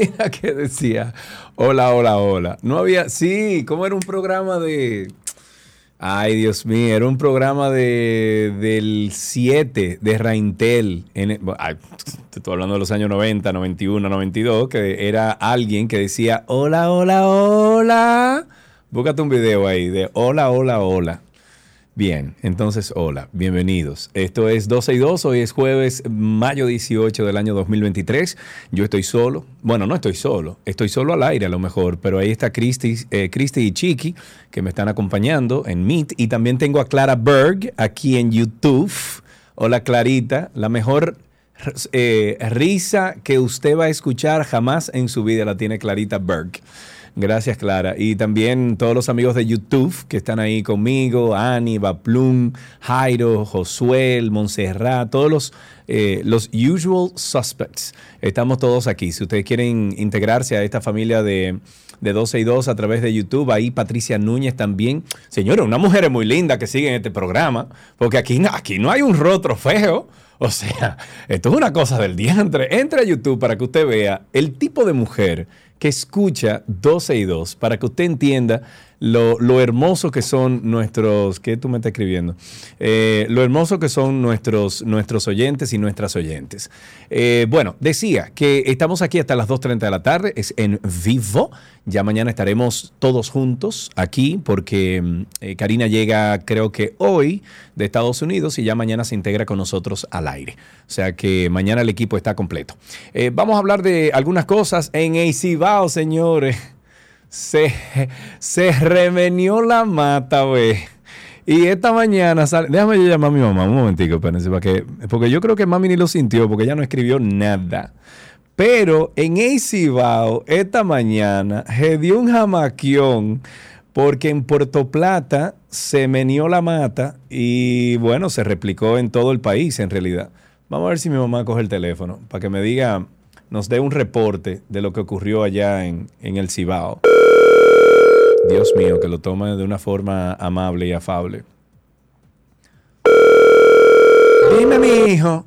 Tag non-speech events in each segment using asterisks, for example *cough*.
*laughs* que decía? Hola, hola, hola. No había. Sí, ¿cómo era un programa de. Ay, Dios mío, era un programa de, del 7 de Raintel. En, estoy hablando de los años 90, 91, 92, que era alguien que decía, hola, hola, hola. Búscate un video ahí de hola, hola, hola. Bien, entonces, hola, bienvenidos. Esto es 12 y 2, hoy es jueves, mayo 18 del año 2023. Yo estoy solo, bueno, no estoy solo, estoy solo al aire a lo mejor, pero ahí está Cristi, eh, y Chiqui que me están acompañando en Meet y también tengo a Clara Berg aquí en YouTube. Hola Clarita, la mejor eh, risa que usted va a escuchar jamás en su vida la tiene Clarita Berg. Gracias, Clara. Y también todos los amigos de YouTube que están ahí conmigo, Ani, Baplum, Jairo, Josué, Montserrat, todos los, eh, los usual suspects. Estamos todos aquí. Si ustedes quieren integrarse a esta familia de, de 12 y 2 a través de YouTube, ahí Patricia Núñez también. Señora, una mujer muy linda que sigue en este programa, porque aquí, aquí no hay un rostro feo. O sea, esto es una cosa del diantre. Entre a YouTube para que usted vea el tipo de mujer que escucha 12 y 2, para que usted entienda lo, lo hermoso que son nuestros, ¿qué tú me estás escribiendo? Eh, lo hermoso que son nuestros, nuestros oyentes y nuestras oyentes. Eh, bueno, decía que estamos aquí hasta las 2.30 de la tarde, es en vivo. Ya mañana estaremos todos juntos aquí porque mm, eh, Karina llega creo que hoy de Estados Unidos y ya mañana se integra con nosotros al aire. O sea que mañana el equipo está completo. Vamos a hablar de algunas cosas en Eicibao, señores. Se, se remenió la mata, güey. Y esta mañana sale. Déjame yo llamar a mi mamá un momentico, espérense. Porque yo creo que mami ni lo sintió, porque ella no escribió nada. Pero en Eicibao, esta mañana, se dio un jamaquión porque en Puerto Plata se menió la mata y bueno, se replicó en todo el país en realidad. Vamos a ver si mi mamá coge el teléfono para que me diga, nos dé un reporte de lo que ocurrió allá en, en el Cibao. Dios mío, que lo tome de una forma amable y afable. Dime, mi hijo.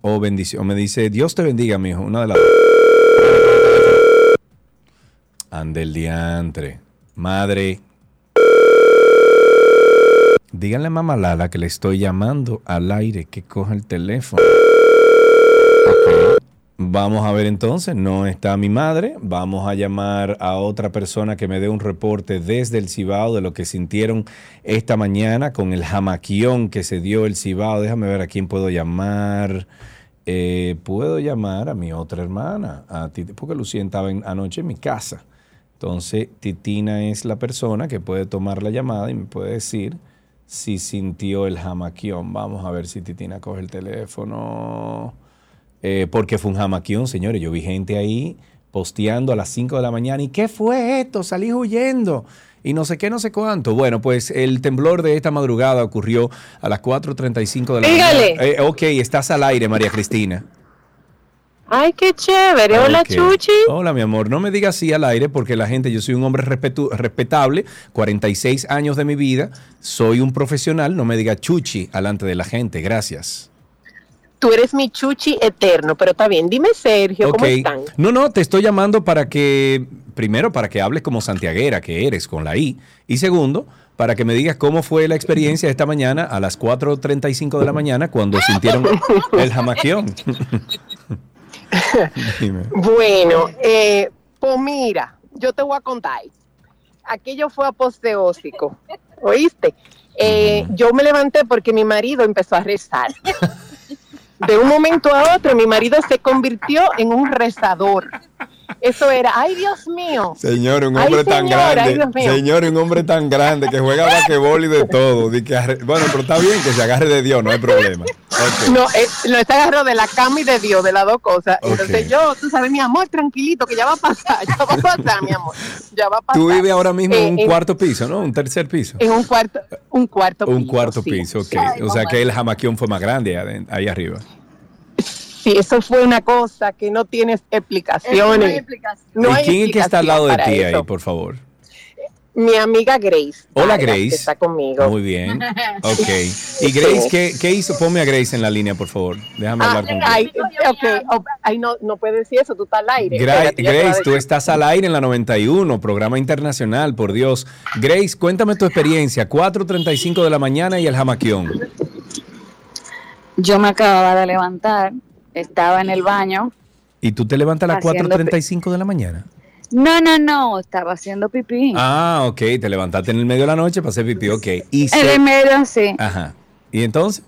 O bendición. Me dice, Dios te bendiga, mi hijo. Una de las. Ande el diantre. Madre. Díganle a mamá Lala que le estoy llamando al aire, que coja el teléfono. Ok. Vamos a ver entonces, no está mi madre. Vamos a llamar a otra persona que me dé un reporte desde el Cibao de lo que sintieron esta mañana con el jamaquión que se dio el Cibao. Déjame ver a quién puedo llamar. Eh, puedo llamar a mi otra hermana, a Titi, porque Lucía estaba anoche en mi casa. Entonces, Titina es la persona que puede tomar la llamada y me puede decir si sintió el jamaquión. Vamos a ver si Titina coge el teléfono. Eh, porque fue un jamaquión, señores. Yo vi gente ahí posteando a las 5 de la mañana. ¿Y qué fue esto? Salí huyendo. Y no sé qué, no sé cuánto. Bueno, pues el temblor de esta madrugada ocurrió a las 4.35 de la Dígale. mañana. Eh, ok, estás al aire, María Cristina. Ay, qué chévere. Hola, Ok. Chuchi. Hola, mi amor. No me digas así al aire porque la gente, yo soy un hombre respetu- respetable, 46 años de mi vida, soy un profesional, no me diga chuchi alante de la gente. Gracias. Tú eres mi Chuchi eterno, pero está bien. Dime, Sergio, ¿cómo están? No, no, te estoy llamando para que, primero, para que hables como santiaguera que eres con la I. Y segundo, para que me digas cómo fue la experiencia esta mañana a las 4.35 de la mañana cuando sintieron el jamaquión. *laughs* Bueno, eh, pues mira, yo te voy a contar. Aquello fue aposteósico, ¿oíste? Eh, Yo me levanté porque mi marido empezó a rezar. De un momento a otro, mi marido se convirtió en un rezador. Eso era, ay Dios mío. Señor, un Ay, hombre tan señora, grande. Señor, un hombre tan grande que juega basquetbol y de todo. Que arre- bueno, pero está bien que se agarre de Dios, no hay problema. Ok. No, eh, no se agarró de la cama y de Dios, de las dos cosas. Entonces yo, tú sabes, mi amor, tranquilito, que ya va a pasar, ya va a pasar, mi amor. Ya va a pasar. Tú vives ahora mismo en un Eh, cuarto piso, ¿no? Un tercer piso. En un cuarto, un cuarto Un piso, cuarto sí. piso, ok. O sea que el jamaquión fue más grande ahí arriba. Sí, eso fue una cosa que no tienes explicaciones. Eso no hay explicación. No ¿Y hay quién es que está al lado de ti ahí, por favor? Mi amiga Grace. Hola, Vargas, que Grace. está conmigo. Muy bien. *laughs* Ok. ¿Y Grace qué, qué hizo? Ponme a Grace en la línea, por favor. Déjame Ah, hablar con Grace. ay, ok, oh, ay, no, no puedes decir eso, tú estás al aire. Gra- Espérate, Grace, tú estás al aire en la 91, programa internacional, por Dios. Grace, cuéntame tu experiencia. 4.35 de la mañana y el jamaquión. Yo me acababa de levantar, estaba en el baño. ¿Y tú te levantas a las Haciendo 4.35 de la mañana? No, no, no, estaba haciendo pipí. Ah, ok. Te levantaste en el medio de la noche para hacer pipí, ok. Y en se- el medio, sí. Ajá. ¿Y entonces?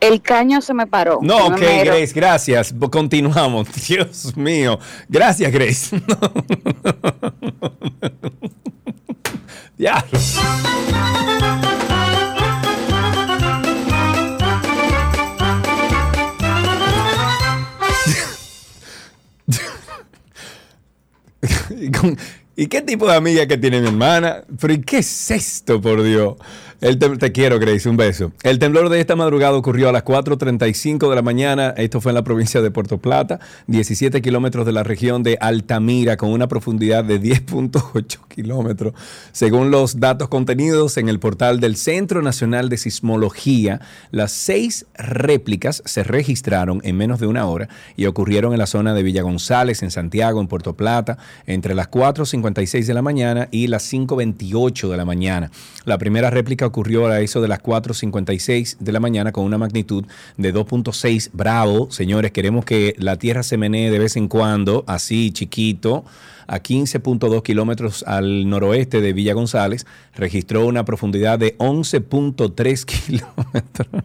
El caño se me paró. No, ok. Grace, gracias. Continuamos. *laughs* Dios mío. Gracias, Grace. *laughs* ya. *laughs* ¿Y, qué tipo de amiga que tiene mi hermana? ¿Pero y qué es esto, por Dios? El te quiero, Grace, un beso. El temblor de esta madrugada ocurrió a las 4.35 de la mañana. Esto fue en la provincia de Puerto Plata, 17 kilómetros de la región de Altamira, con una profundidad de 10.8 *laughs* kilómetros, según los datos contenidos en el portal del Centro Nacional de Sismología. Las seis réplicas se registraron en menos de una hora y ocurrieron en la zona de Villa González, en Santiago, en Puerto Plata, entre las 4.56 de la mañana y las 5.28 de la mañana. La primera réplica ocurrió a eso de las 4.56 de la mañana con una magnitud de 2.6. Bravo, señores, queremos que la Tierra se menee de vez en cuando, así chiquito. A 15.2 kilómetros al noroeste de Villa González, registró una profundidad de 11.3 *laughs* kilómetros.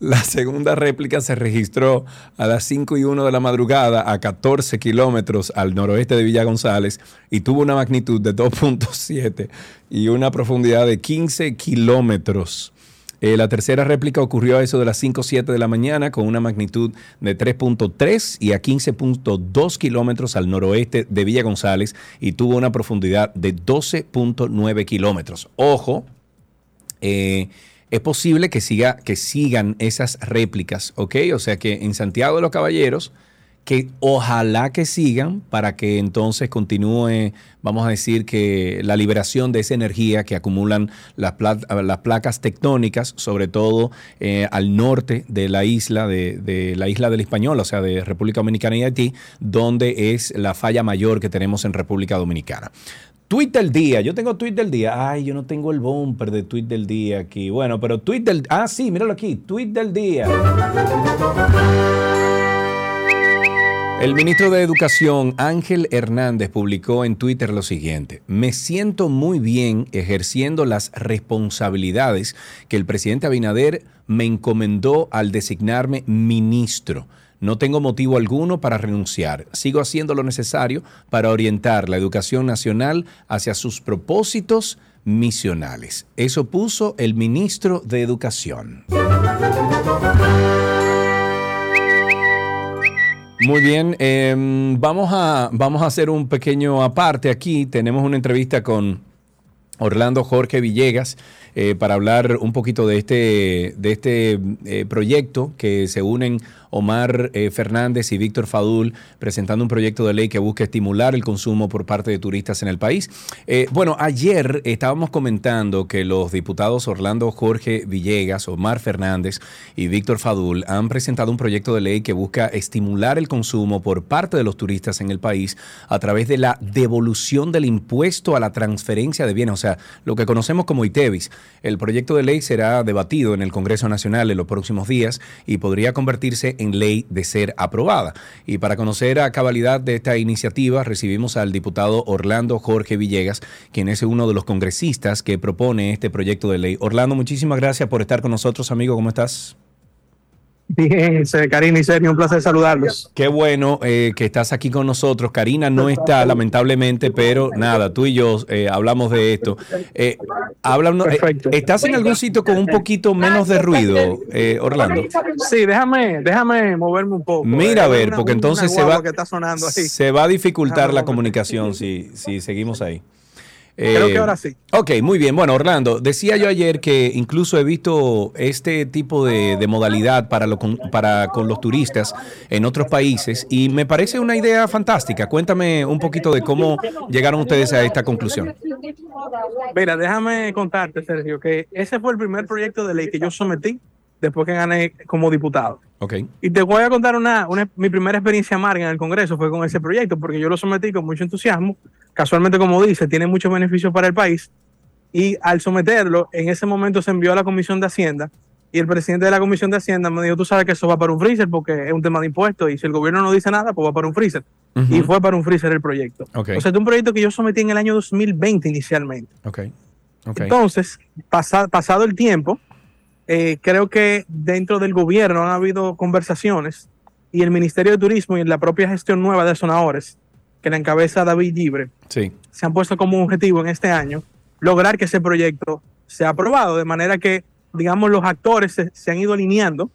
La segunda réplica se registró a las 5 y 1 de la madrugada a 14 kilómetros al noroeste de Villa González y tuvo una magnitud de 2.7 y una profundidad de 15 kilómetros. Eh, la tercera réplica ocurrió a eso de las 5 o 7 de la mañana con una magnitud de 3.3 y a 15.2 kilómetros al noroeste de Villa González y tuvo una profundidad de 12.9 kilómetros. Ojo, eh, es posible que, siga, que sigan esas réplicas, ¿ok? O sea que en Santiago de los Caballeros, que ojalá que sigan para que entonces continúe, vamos a decir que la liberación de esa energía que acumulan las, pla- las placas tectónicas, sobre todo eh, al norte de la isla, de, de la isla del Español, o sea, de República Dominicana y Haití, donde es la falla mayor que tenemos en República Dominicana. Tweet del día. Yo tengo tweet del día. Ay, yo no tengo el bumper de tweet del día aquí. Bueno, pero tweet del... Ah, sí, míralo aquí. Tweet del día. El ministro de Educación, Ángel Hernández, publicó en Twitter lo siguiente. Me siento muy bien ejerciendo las responsabilidades que el presidente Abinader me encomendó al designarme ministro. No tengo motivo alguno para renunciar. Sigo haciendo lo necesario para orientar la educación nacional hacia sus propósitos misionales. Eso puso el ministro de Educación. Muy bien, em, vamos, a, vamos a hacer un pequeño aparte aquí. Tenemos una entrevista con Orlando Jorge Villegas eh, para hablar un poquito de este, de este eh, proyecto que se unen Omar eh, Fernández y Víctor Fadul presentando un proyecto de ley que busca estimular el consumo por parte de turistas en el país. Bueno, ayer estábamos comentando que los diputados Orlando Jorge Villegas, Omar Fernández y Víctor Fadul han presentado un proyecto de ley que busca estimular el consumo por parte de los turistas en el país a través de la devolución del impuesto a la transferencia de bienes, o sea, lo que conocemos como ITEVIS. El proyecto de ley será debatido en el Congreso Nacional en los próximos días y podría convertirse en ley de ser aprobada. Y para conocer a cabalidad de esta iniciativa, recibimos al diputado Orlando Jorge Villegas, quien es uno de los congresistas que propone este proyecto de ley. Orlando, muchísimas gracias por estar con nosotros, amigo. ¿Cómo estás? Bien, Karina y Sergio, un placer saludarlos. Qué bueno eh, que estás aquí con nosotros. Karina no está, lamentablemente, pero nada, tú y yo eh, hablamos de esto. Eh, ¿Estás en algún sitio con un poquito menos de ruido, Orlando? Sí, déjame, déjame moverme un poco. Mira a ver, porque entonces se va, se va a dificultar la comunicación si, si seguimos ahí. Creo que eh, ahora sí. Ok, muy bien. Bueno, Orlando, decía yo ayer que incluso he visto este tipo de, modalidad para, lo, para con los turistas en otros países y me parece una idea fantástica. Cuéntame un poquito de cómo llegaron ustedes a esta conclusión. Mira, déjame contarte, Sergio, que ese fue el primer proyecto de ley que yo sometí después que gané como diputado. Okay. Y te voy a contar una, una, mi primera experiencia amarga en el Congreso fue con ese proyecto, porque yo lo sometí con mucho entusiasmo casualmente como dice, tiene muchos beneficios para el país. Y al someterlo, en ese momento se envió a la Comisión de Hacienda y el presidente de la Comisión de Hacienda me dijo, tú sabes que eso va para un freezer porque es un tema de impuestos y si el gobierno no dice nada, pues va para un freezer. Y fue para un freezer el proyecto. Okay. O sea, es un proyecto que yo sometí en el año 2020 inicialmente. Okay. Entonces, pasado el tiempo, eh, creo que dentro del gobierno han habido conversaciones y el Ministerio de Turismo y la propia gestión nueva de Sonadores que la encabeza David Libre, sí. se han puesto como objetivo en este año lograr que ese proyecto sea aprobado, de manera que, digamos, los actores se, han ido alineando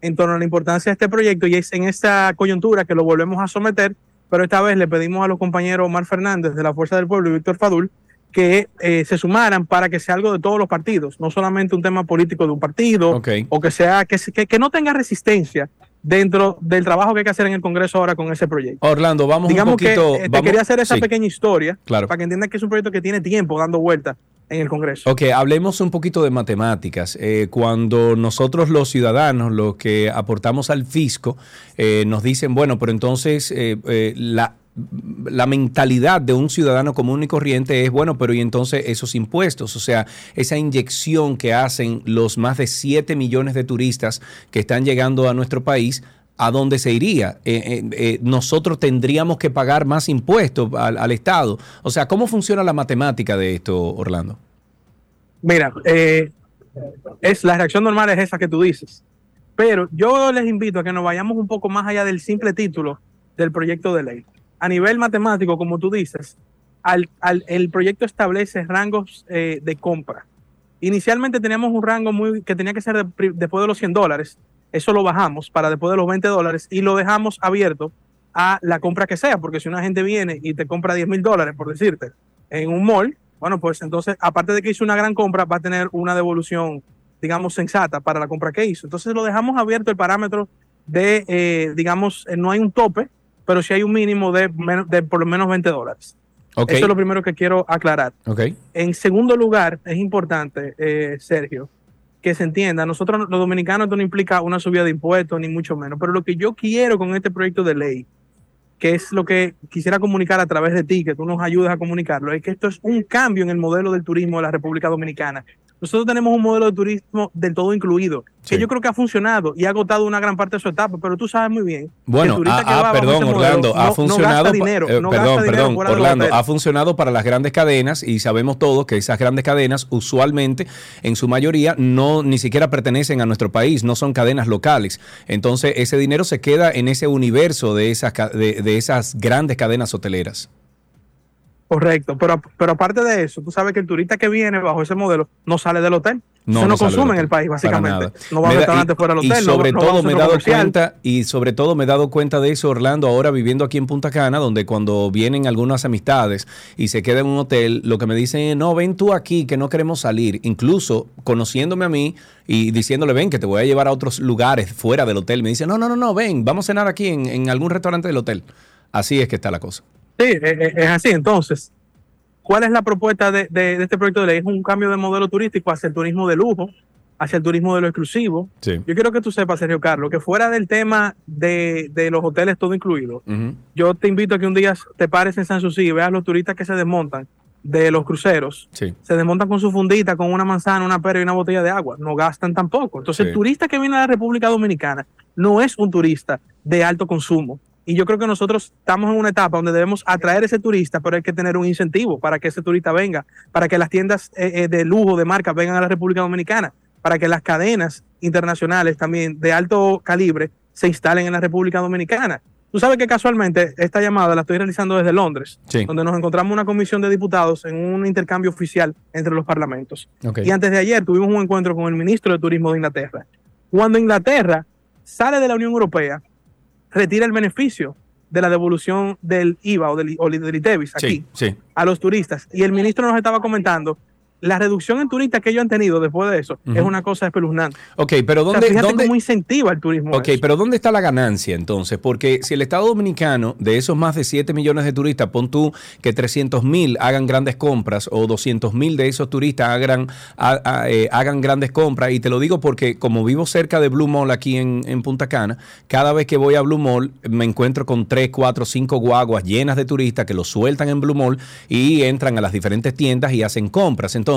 en torno a la importancia de este proyecto y es en esta coyuntura que lo volvemos a someter, pero esta vez le pedimos a los compañeros Omar Fernández de la Fuerza del Pueblo y Víctor Fadul que eh, se sumaran para que sea algo de todos los partidos, no solamente un tema político de un partido, o que sea que, que, que no tenga resistencia dentro del trabajo que hay que hacer en el Congreso ahora con ese proyecto. Orlando, vamos Digamos un poquito. Que, eh, te quería hacer esa pequeña historia claro. para que entiendan que es un proyecto que tiene tiempo dando vueltas en el Congreso. Ok, hablemos un poquito de matemáticas. Eh, cuando nosotros los ciudadanos, los que aportamos al fisco, eh, nos dicen, bueno, pero entonces la, la mentalidad de un ciudadano común y corriente es, bueno, pero y entonces esos impuestos, o sea, esa inyección que hacen los más de 7 millones de turistas que están llegando a nuestro país, ¿a dónde se iría? Eh, eh, eh, nosotros tendríamos que pagar más impuestos al, Estado. O sea, ¿cómo funciona la matemática de esto, Orlando? Mira, es, la reacción normal es esa que tú dices. Pero yo les invito a que nos vayamos un poco más allá del simple título del proyecto de ley a nivel matemático, como tú dices, al, el proyecto establece rangos eh, de compra. Inicialmente teníamos un rango muy que tenía que ser después de los 100 dólares. Eso lo bajamos para después de los 20 dólares y lo dejamos abierto a la compra que sea, porque si una gente viene y te compra 10 mil dólares, por decirte, en un mall, bueno, pues entonces, aparte de que hizo una gran compra, va a tener una devolución, digamos, sensata para la compra que hizo. Entonces lo dejamos abierto el parámetro de, eh, digamos, eh, no hay un tope, pero si hay un mínimo de, de por lo menos 20 dólares. Eso es lo primero que quiero aclarar. Okay. En segundo lugar, es importante, eh, Sergio, que se entienda, nosotros los dominicanos esto no implica una subida de impuestos, ni mucho menos, pero lo que yo quiero con este proyecto de ley, que es lo que quisiera comunicar a través de ti, que tú nos ayudes a comunicarlo, es que esto es un cambio en el modelo del turismo de la República Dominicana. Nosotros tenemos un modelo de turismo del todo incluido, que yo creo que ha funcionado y ha agotado una gran parte de su etapa, pero tú sabes muy bien. Bueno, ah, ah perdón, Orlando, ha funcionado. dinero, eh, perdón, perdón, Orlando, ha funcionado para las grandes cadenas y sabemos todos que esas grandes cadenas, usualmente, en su mayoría, no ni siquiera pertenecen a nuestro país, no son cadenas locales. Entonces, ese dinero se queda en ese universo de esas, de esas grandes cadenas hoteleras. Correcto, pero, pero aparte de eso, tú sabes que el turista que viene bajo ese modelo no sale del hotel. No, no, consume en el país, básicamente. No va a restaurantes fuera del hotel. Y sobre todo me he dado cuenta, y sobre todo me he dado cuenta de eso, Orlando, ahora viviendo aquí en Punta Cana, donde cuando vienen algunas amistades y se quedan en un hotel, lo que me dicen es, no, ven tú aquí, que no queremos salir. Incluso conociéndome a mí y diciéndole, ven, que te voy a llevar a otros lugares fuera del hotel. Me dicen, no, no, no, no, ven, vamos a cenar aquí en, en algún restaurante del hotel. Así es que está la cosa. Sí, e, e, es así. Entonces, ¿cuál es la propuesta de, este proyecto de ley? Es un cambio de modelo turístico hacia el turismo de lujo, hacia el turismo de lo exclusivo. Yo quiero que tú sepas, Sergio Carlos, que fuera del tema de, los hoteles todo incluido, yo te invito a que un día te pares en San Susi y veas los turistas que se desmontan de los cruceros. Se desmontan con su fundita, con una manzana, una pera y una botella de agua. No gastan tampoco. Entonces, el turista que viene a la República Dominicana no es un turista de alto consumo y yo creo que nosotros estamos en una etapa donde debemos atraer a ese turista, pero hay que tener un incentivo para que ese turista venga, para que las tiendas eh, eh, de lujo, de marca, vengan a la República Dominicana. para que las cadenas internacionales también de alto calibre se instalen en la República Dominicana. Tú sabes que casualmente esta llamada la estoy realizando desde Londres, Sí. donde nos encontramos una comisión de diputados en un intercambio oficial entre los parlamentos. Ok. Y antes de ayer tuvimos un encuentro con el ministro de Turismo de Inglaterra. Cuando Inglaterra sale de la Unión Europea, retira el beneficio de la devolución del IVA o del, o del ITEVIS aquí Sí, sí. a los turistas. Y el ministro nos estaba comentando, la reducción en turistas que ellos han tenido después de eso es una cosa espeluznante. Ok, pero O sea, ¿dónde, fíjate dónde, cómo incentiva el turismo. Ok, pero ¿dónde está la ganancia entonces? Porque si el Estado Dominicano, de esos más de 7 millones de turistas, pon tú que 300 mil hagan grandes compras o 200 mil de esos turistas hagan, ha- ha- eh, hagan grandes compras, y te lo digo porque como vivo cerca de Blue Mall aquí en, en Punta Cana, cada vez que voy a Blue Mall me encuentro con 3, 4, 5 guaguas llenas de turistas que los sueltan en Blue Mall y entran a las diferentes tiendas y hacen compras. Entonces,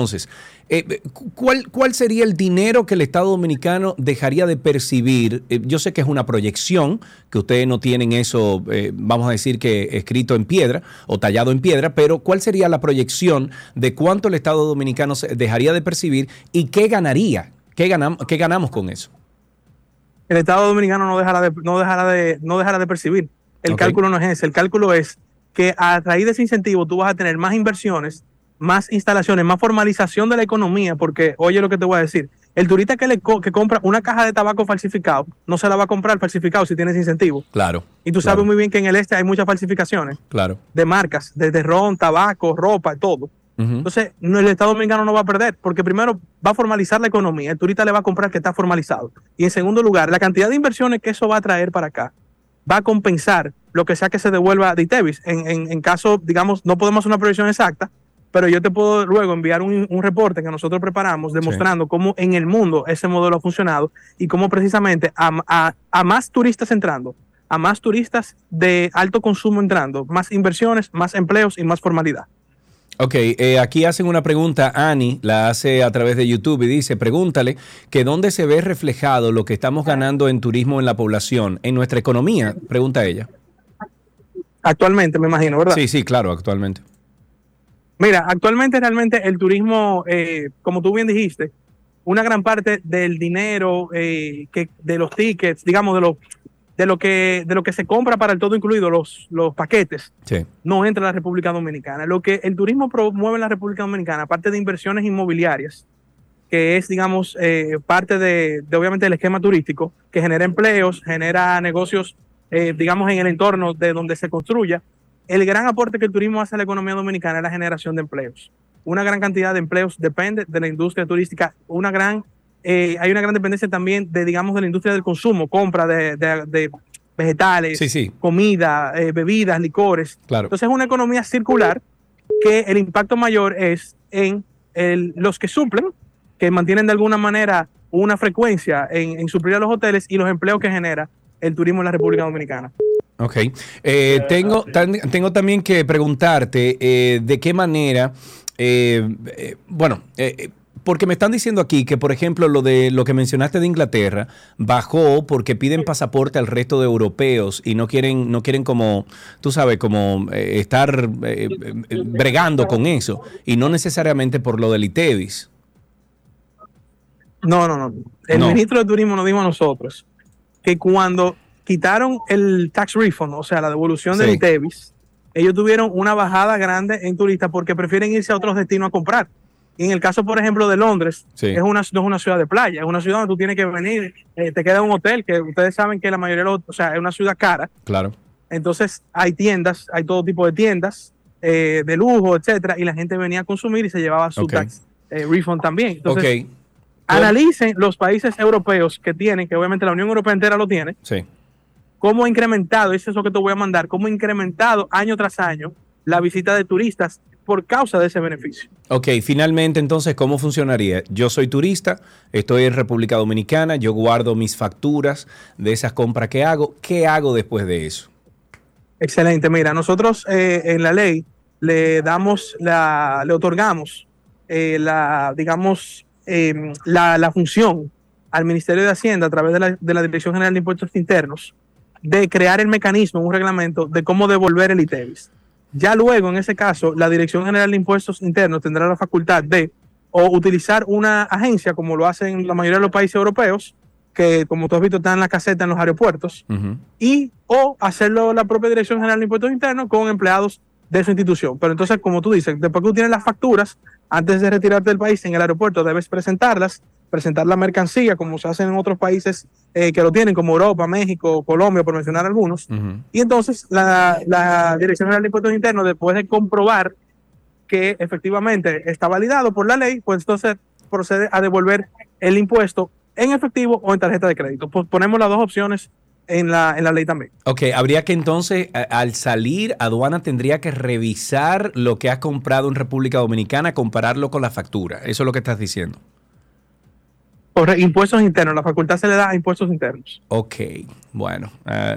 eh, ¿cuál, ¿cuál sería el dinero que el Estado Dominicano dejaría de percibir? Eh, yo sé que es una proyección, que ustedes no tienen eso, eh, vamos a decir que escrito en piedra o tallado en piedra, pero ¿cuál sería la proyección de cuánto el Estado Dominicano dejaría de percibir y qué ganaría? ¿Qué, ganam- qué ganamos con eso? el Estado Dominicano no dejará de, no dejará de, no dejará de percibir. El cálculo no es ese. El cálculo es que a raíz de ese incentivo tú vas a tener más inversiones, más instalaciones, más formalización de la economía, porque oye lo que te voy a decir. El turista que, le co- que compra una caja de tabaco falsificado no se la va a comprar falsificado si tienes incentivo. Claro. Y tú claro, sabes muy bien que en el este hay muchas falsificaciones Claro. de marcas, desde ron, tabaco, ropa, todo. Entonces, no, el Estado Dominicano no va a perder, porque primero va a formalizar la economía, el turista le va a comprar que está formalizado. Y en segundo lugar, la cantidad de inversiones que eso va a traer para acá va a compensar lo que sea que se devuelva de ITEVIS. En, en, en caso, digamos, no podemos hacer una previsión exacta, pero yo te puedo luego enviar un, un reporte que nosotros preparamos demostrando cómo en el mundo ese modelo ha funcionado y cómo precisamente a, a- a más turistas entrando, a más turistas de alto consumo entrando, más inversiones, más empleos y más formalidad. Ok, eh, aquí hacen una pregunta, Ani la hace a través de YouTube y dice, pregúntale que dónde se ve reflejado lo que estamos ganando en turismo en la población, en nuestra economía, pregunta ella. Actualmente, me imagino, ¿verdad? Sí, sí, claro, actualmente. Mira, actualmente realmente el turismo, eh, como tú bien dijiste, una gran parte del dinero eh, que de los tickets, digamos, de lo, de lo que de lo que se compra para el todo incluido, los, los paquetes, Sí, no entra a la República Dominicana. Lo que el turismo promueve en la República Dominicana, aparte de inversiones inmobiliarias, que es, digamos, eh, parte de, de, obviamente, el esquema turístico, que genera empleos, genera negocios, eh, digamos, en el entorno de donde se construya. El gran aporte que el turismo hace a la economía dominicana es la generación de empleos. Una gran cantidad de empleos depende de la industria turística. Una gran, eh, hay una gran dependencia también de, digamos, de la industria del consumo, compra de, de- de vegetales, sí, sí, comida, eh, bebidas, licores. claro. Entonces es una economía circular que el impacto mayor es en el- los que suplen, que mantienen de alguna manera una frecuencia en, en suplir a los hoteles y los empleos que genera el turismo en la República Dominicana. Ok. Eh, tengo, tan- tengo también que preguntarte eh, de qué manera, eh, eh, bueno, eh, porque me están diciendo aquí que, por ejemplo, lo de lo que mencionaste de Inglaterra bajó porque piden pasaporte al resto de europeos y no quieren, no quieren como, tú sabes, como estar bregando con eso y no necesariamente por lo del ITEVIS. No, no, no. El No. ministro de Turismo nos dijo a nosotros que cuando quitaron el tax refund, o sea, la devolución del. ITEVIS, ellos tuvieron una bajada grande en turistas porque prefieren irse a otros destinos a comprar. Y en el caso, por ejemplo, de Londres, Sí. es una, no es una ciudad de playa, es una ciudad donde tú tienes que venir, eh, te queda un hotel, que ustedes saben que la mayoría de los, o sea, es una ciudad cara, Claro. entonces hay tiendas, hay todo tipo de tiendas eh, de lujo, etcétera, y la gente venía a consumir y se llevaba su tax eh, refund también. Entonces, ok. analicen los países europeos que tienen, que obviamente la Unión Europea entera lo tiene, Sí. Cómo ha incrementado, eso es lo que te voy a mandar, cómo ha incrementado año tras año la visita de turistas por causa de ese beneficio. Ok, finalmente entonces, ¿cómo funcionaría? Yo soy turista, estoy en República Dominicana, yo guardo mis facturas de esas compras que hago. ¿Qué hago después de eso? Excelente, mira, nosotros eh, en la ley le damos, la, le otorgamos eh, la, digamos, eh, la, la función al Ministerio de Hacienda a través de la, de la Dirección General de Impuestos Internos de crear el mecanismo, un reglamento de cómo devolver el ITEVIS. Ya luego, en ese caso, la Dirección General de Impuestos Internos tendrá la facultad de o utilizar una agencia como lo hacen la mayoría de los países europeos, que como tú has visto están en la caseta en los aeropuertos, y o hacerlo la propia Dirección General de Impuestos Internos con empleados de su institución. Pero entonces, como tú dices, después que tú tienes las facturas, antes de retirarte del país en el aeropuerto debes presentarlas, presentar la mercancía como se hace en otros países eh, que lo tienen, como Europa, México, Colombia, por mencionar algunos. Y entonces la, la Dirección General de Impuestos Internos, después de comprobar que efectivamente está validado por la ley, pues entonces procede a devolver el impuesto en efectivo o en tarjeta de crédito. Pues ponemos las dos opciones en la, en la ley también. Ok, habría que entonces, a- al salir, aduana tendría que revisar lo que has comprado en República Dominicana, compararlo con la factura. Eso es lo que estás diciendo. Corre- impuestos internos, la facultad se le da a impuestos internos. Ok, bueno, eh,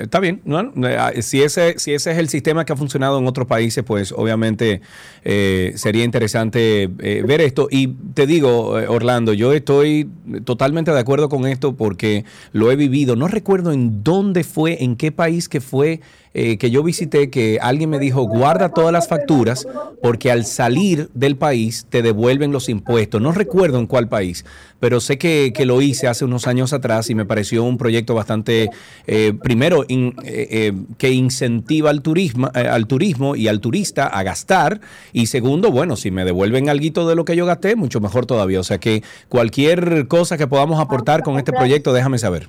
está bien. Eh, si, ese, si ese es el sistema que ha funcionado en otros países, pues obviamente eh, sería interesante ver esto. Y te digo, Orlando, yo estoy totalmente de acuerdo con esto porque lo he vivido. No recuerdo en dónde fue, en qué país que fue eh, que yo visité, que alguien me dijo, guarda todas las facturas porque al salir del país te devuelven los impuestos. No recuerdo en cuál país, pero sé que, que lo hice hace unos años atrás y me pareció un proyecto bastante, eh, primero, eh, que incentiva al turismo, al turismo y al turista a gastar. Y segundo, bueno, si me devuelven algo de lo que yo gasté, mucho mejor todavía. O sea que cualquier cosa que podamos aportar con este proyecto, déjame saber.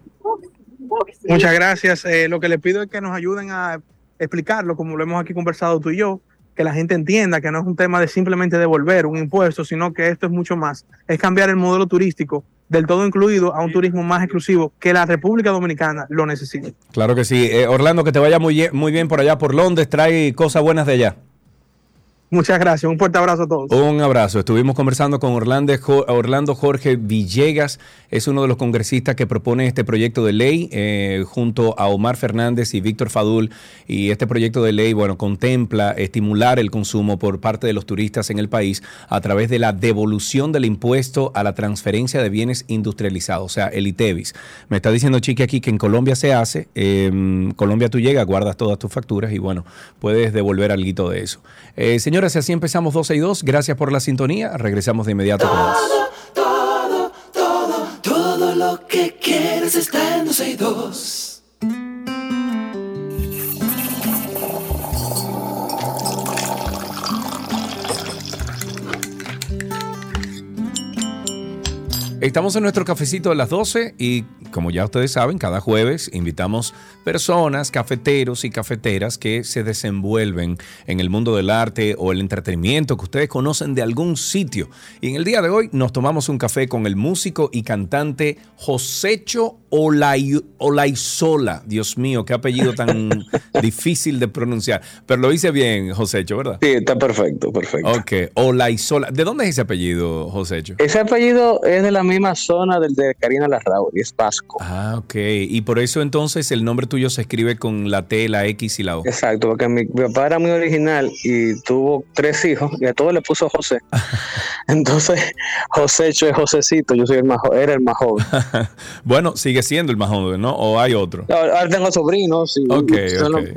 Muchas gracias. Eh, lo que les pido es que nos ayuden a explicarlo, como lo hemos aquí conversado tú y yo, que la gente entienda que no es un tema de simplemente devolver un impuesto, sino que esto es mucho más. Es cambiar el modelo turístico del todo incluido a un turismo más exclusivo que la República Dominicana lo necesita. Claro que sí. Eh, Orlando, que te vaya muy, muy bien por allá por Londres. Trae cosas buenas de allá. Muchas gracias. Un fuerte abrazo a todos. Un abrazo. Estuvimos conversando con Orlando, Jo- Orlando Jorge Villegas. Es uno de los congresistas que propone este proyecto de ley eh, junto a Omar Fernández y Víctor Fadul. Y este proyecto de ley, bueno, contempla estimular el consumo por parte de los turistas en el país a través de la devolución del impuesto a la transferencia de bienes industrializados, o sea, el ITEVIS. Me está diciendo Chiqui aquí que en Colombia se hace. En Colombia tú llegas, guardas todas tus facturas y bueno, puedes devolver algo de eso. Eh, señoras, y así empezamos 12 y 2. Gracias por la sintonía. Regresamos de inmediato con más. Todo, todo, todo lo que quieres está en 12 y 2. Estamos en nuestro cafecito de las 12 y como ya ustedes saben, cada jueves invitamos personas, cafeteros y cafeteras que se desenvuelven en el mundo del arte o el entretenimiento que ustedes conocen de algún sitio. Y en el día de hoy nos tomamos un café con el músico y cantante Josecho Olay- Olaizola. Dios mío, qué apellido tan *laughs* difícil de pronunciar. Pero lo hice bien, Josecho, ¿verdad? Sí, está perfecto, perfecto. Ok, Olaizola. ¿De dónde es ese apellido, Josecho? Ese apellido es de la misma zona del de Karina Larrauri, es vasco. Ah, ok. Y por eso entonces el nombre tuyo se escribe con la T, la X y la O. Exacto, porque mi, mi papá era muy original y tuvo tres hijos y a todos le puso José. *laughs* Entonces, Josécho es Josecito, yo soy el más, era el más joven. *laughs* bueno, sigue siendo el más joven, ¿no? ¿O hay otro? Ahora tengo sobrinos y, los-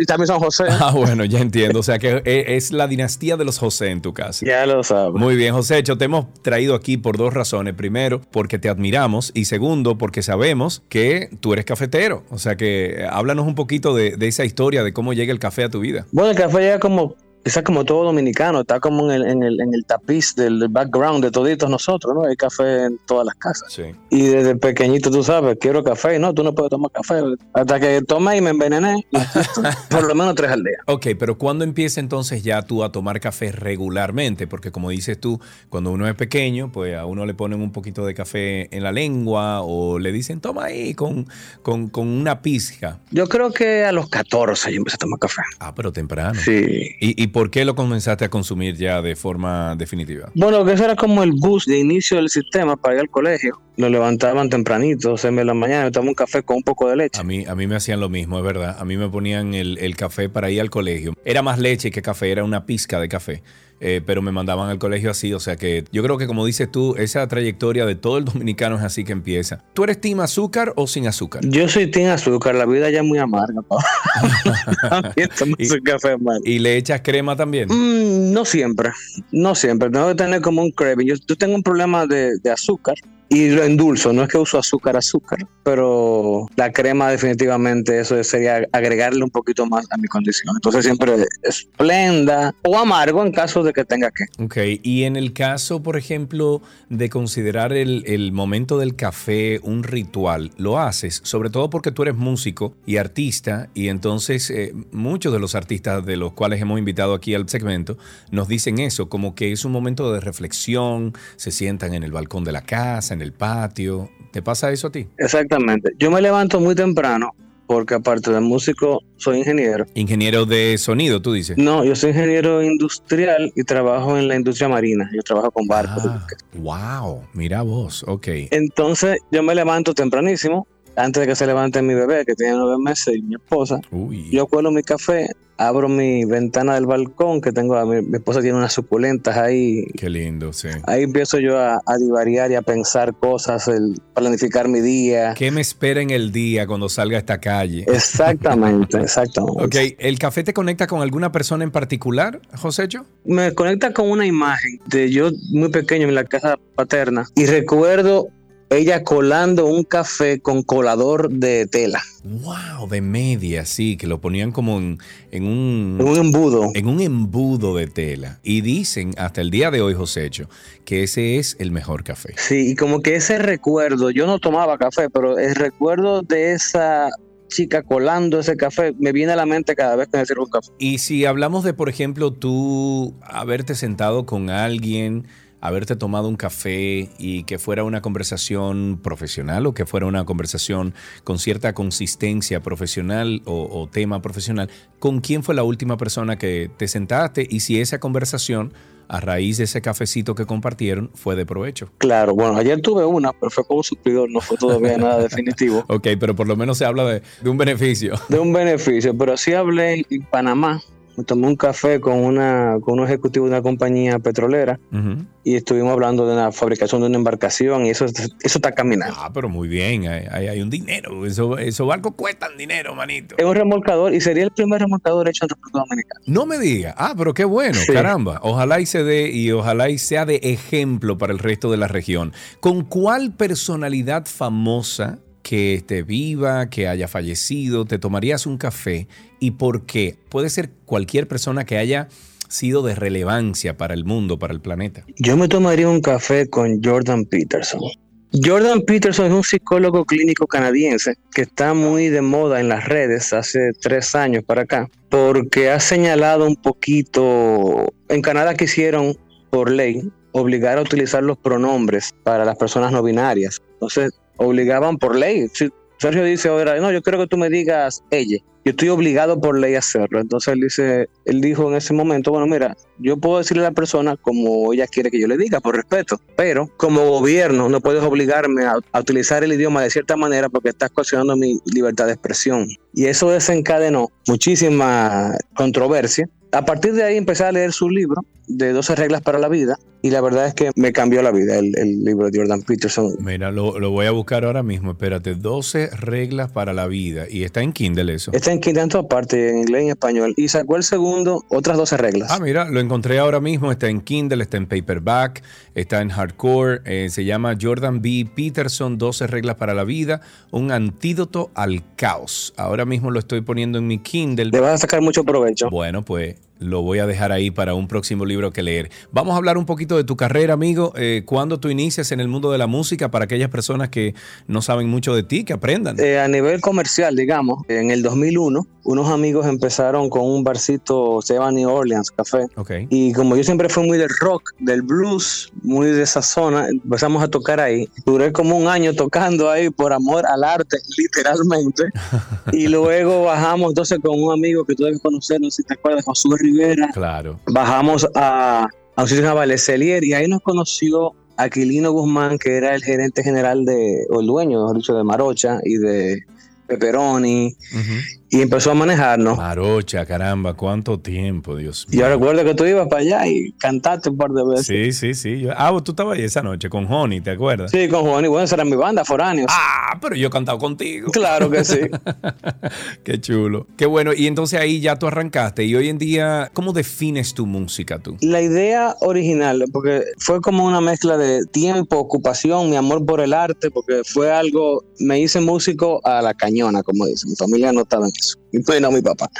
también son José. *laughs* Ah, bueno, ya entiendo. O sea que e- es la dinastía de los José en tu casa. Ya lo sabes. Muy bien, José, te hemos traído aquí por dos razones. Primero, porque te admiramos y segundo, porque sabemos que tú eres cafetero. O sea que eh, háblanos un poquito de, de esa historia, de cómo llega el café a tu vida. Bueno, el café llega como, quizás como todo dominicano, está como en el, en el, en el tapiz del, background de toditos nosotros, ¿no? Hay café en todas las casas. Sí. Y desde pequeñito tú sabes, quiero café, no, tú no puedes tomar café. Hasta que tomé y me envenené, *laughs* por lo menos tres al día. Ok, pero ¿cuándo empieza entonces ya tú a tomar café regularmente? Porque como dices tú, cuando uno es pequeño, pues a uno le ponen un poquito de café en la lengua o le dicen, toma ahí con, con, con una pizca. Yo creo que a los 14 yo empecé a tomar café. Ah, pero temprano. Sí. ¿Y, ¿Y por qué lo comenzaste a consumir ya de forma definitiva? Bueno, que eso era como el bus de inicio del sistema para ir al colegio. Lo levantaban tempranito, 6 de la mañana, me tomaba un café con un poco de leche. A mí, a mí me hacían lo mismo, es verdad. A mí me ponían el, el café para ir al colegio. Era más leche que café, era una pizca de café. Eh, pero me mandaban al colegio así, o sea que yo creo que como dices tú, esa trayectoria de todo el dominicano es así que empieza. ¿Tú eres team azúcar o sin azúcar? Yo soy sin azúcar, la vida ya es muy amarga. *laughs* Y- café. Y le echas crema crema también? Mm, no siempre, no siempre. Tengo que tener como un craving. Yo, yo tengo un problema de, de azúcar y lo endulzo. No es que uso azúcar, azúcar, pero la crema definitivamente eso sería agregarle un poquito más a mi condición. Entonces siempre esplenda o amargo en caso de que tenga que. Ok, y en el caso, por ejemplo, de considerar el, el momento del café un ritual, ¿lo haces? Sobre todo porque tú eres músico y artista y entonces eh, muchos de los artistas de los cuales hemos invitado aquí al segmento nos dicen eso, como que es un momento de reflexión, se sientan en el balcón de la casa, en el patio. ¿Te pasa eso a ti? Exactamente. Yo me levanto muy temprano porque aparte de músico soy ingeniero. Ingeniero de sonido, tú dices. No, yo soy ingeniero industrial y trabajo en la industria marina. Yo trabajo con barcos. Ah, wow, mira vos, ok. Entonces yo me levanto tempranísimo, antes de que se levante mi bebé, que tiene nueve meses, y mi esposa. Uy. Yo cuelo mi café, abro mi ventana del balcón, que tengo, a mi, mi esposa tiene unas suculentas ahí. Qué lindo, sí. Ahí empiezo yo a, a divariar y a pensar cosas, el planificar mi día. ¿Qué me espera en el día cuando salga a esta calle? Exactamente, *laughs* exactamente. Ok, ¿el café te conecta con alguna persona en particular, Josécho? Me conecta con una imagen de yo muy pequeño en la casa paterna y recuerdo ella colando un café con colador de tela, Wow, de media, sí, que lo ponían como en, en un... un embudo. En un embudo de tela. Y dicen hasta el día de hoy, Josécho, que ese es el mejor café. Sí, y como que ese recuerdo, yo no tomaba café, pero el recuerdo de esa chica colando ese café me viene a la mente cada vez que me sirvo un café. Y si hablamos de, por ejemplo, tú haberte sentado con alguien, haberte tomado un café y que fuera una conversación profesional o que fuera una conversación con cierta consistencia profesional o, o tema profesional, ¿con quién fue la última persona que te sentaste y si esa conversación a raíz de ese cafecito que compartieron fue de provecho? Claro, bueno, ayer tuve una, pero fue como suplidor, no fue todavía nada *laughs* definitivo. Ok, pero por lo menos se habla de, de un beneficio. De un beneficio, pero sí hablé en Panamá. Me tomé un café con, una, con un ejecutivo de una compañía petrolera y estuvimos hablando de la fabricación de una embarcación y eso, eso está caminando. Ah, pero muy bien, hay, hay- un dinero. Eso- esos barcos cuestan dinero, manito. Es un remolcador y sería el primer remolcador hecho en República Dominicana. No me diga. Ah, pero qué bueno, Sí. caramba. Ojalá y se dé y ojalá y sea de ejemplo para el resto de la región. ¿Con cuál personalidad famosa que esté viva, que haya fallecido, te tomarías un café y por qué? Puede ser cualquier persona que haya sido de relevancia para el mundo, para el planeta. Yo me tomaría un café con Jordan Peterson. Jordan Peterson es un psicólogo clínico canadiense que está muy de moda en las redes hace tres años para acá, porque ha señalado un poquito, en Canadá quisieron por ley obligar a utilizar los pronombres para las personas no binarias. Entonces, obligaban por ley. Si Sergio dice ahora, no, yo quiero que tú me digas ella. Yo estoy obligado por ley a hacerlo. Entonces él dice, él dijo en ese momento, bueno, mira, yo puedo decirle a la persona como ella quiere que yo le diga, por respeto, pero como gobierno no puedes obligarme a, a utilizar el idioma de cierta manera porque estás cuestionando mi libertad de expresión. Y eso desencadenó muchísima controversia. A partir de ahí empecé a leer su libro de 12 reglas para la vida y la verdad es que me cambió la vida el, el libro de Jordan Peterson. Mira, lo, lo voy a buscar ahora mismo. Espérate, 12 reglas para la vida. Y está en Kindle eso. Está en Kindle en todas partes, en inglés y en español. Y sacó el segundo, otras 12 reglas. Ah, mira, lo encontré ahora mismo. Está en Kindle, está en paperback, está en hardcore. eh, se llama Jordan B. Peterson, 12 reglas para la vida, un antídoto al caos. Ahora mismo lo estoy poniendo en mi Kindle. Le vas a sacar mucho provecho. Bueno, pues lo voy a dejar ahí para un próximo libro que leer. Vamos a hablar un poquito de tu carrera, amigo. Eh, ¿Cuándo tú inicias en el mundo de la música para aquellas personas que no saben mucho de ti, que aprendan? Eh, a nivel comercial, digamos, en el 2001, unos amigos empezaron con un barcito, se llama New Orleans Café. Ok. Y como yo siempre fui muy del rock, del blues, muy de esa zona, empezamos a tocar ahí. Duré como un año tocando ahí por amor al arte, *laughs* literalmente. *laughs* y luego bajamos entonces con un amigo que tú debes conocer, no sé si te acuerdas, Josué Rivera. Claro. Bajamos a, a Cellier y ahí nos conoció Aquilino Guzmán, que era el gerente general de, o el dueño, mejor dicho, de Marocha y de Pepperoni. Y empezó a manejarnos. Marocha, caramba, cuánto tiempo, Dios mío. Yo recuerdo que tú ibas para allá y cantaste un par de veces. Sí, sí, sí. ah, tú estabas ahí esa noche con Honey, ¿te acuerdas? Sí, con Honey. Bueno, esa era mi banda, Foráneos. Ah, pero yo he cantado contigo. Claro que sí. *laughs* Qué chulo. Qué bueno. Y entonces ahí ya tú arrancaste. Y hoy en día, ¿cómo defines tu música tú? La idea original, porque fue como una mezcla de tiempo, ocupación, mi amor por el arte, porque fue algo, me hice músico a la cañona, como dicen. Mi familia no estaba en eso. Bueno, mi papá.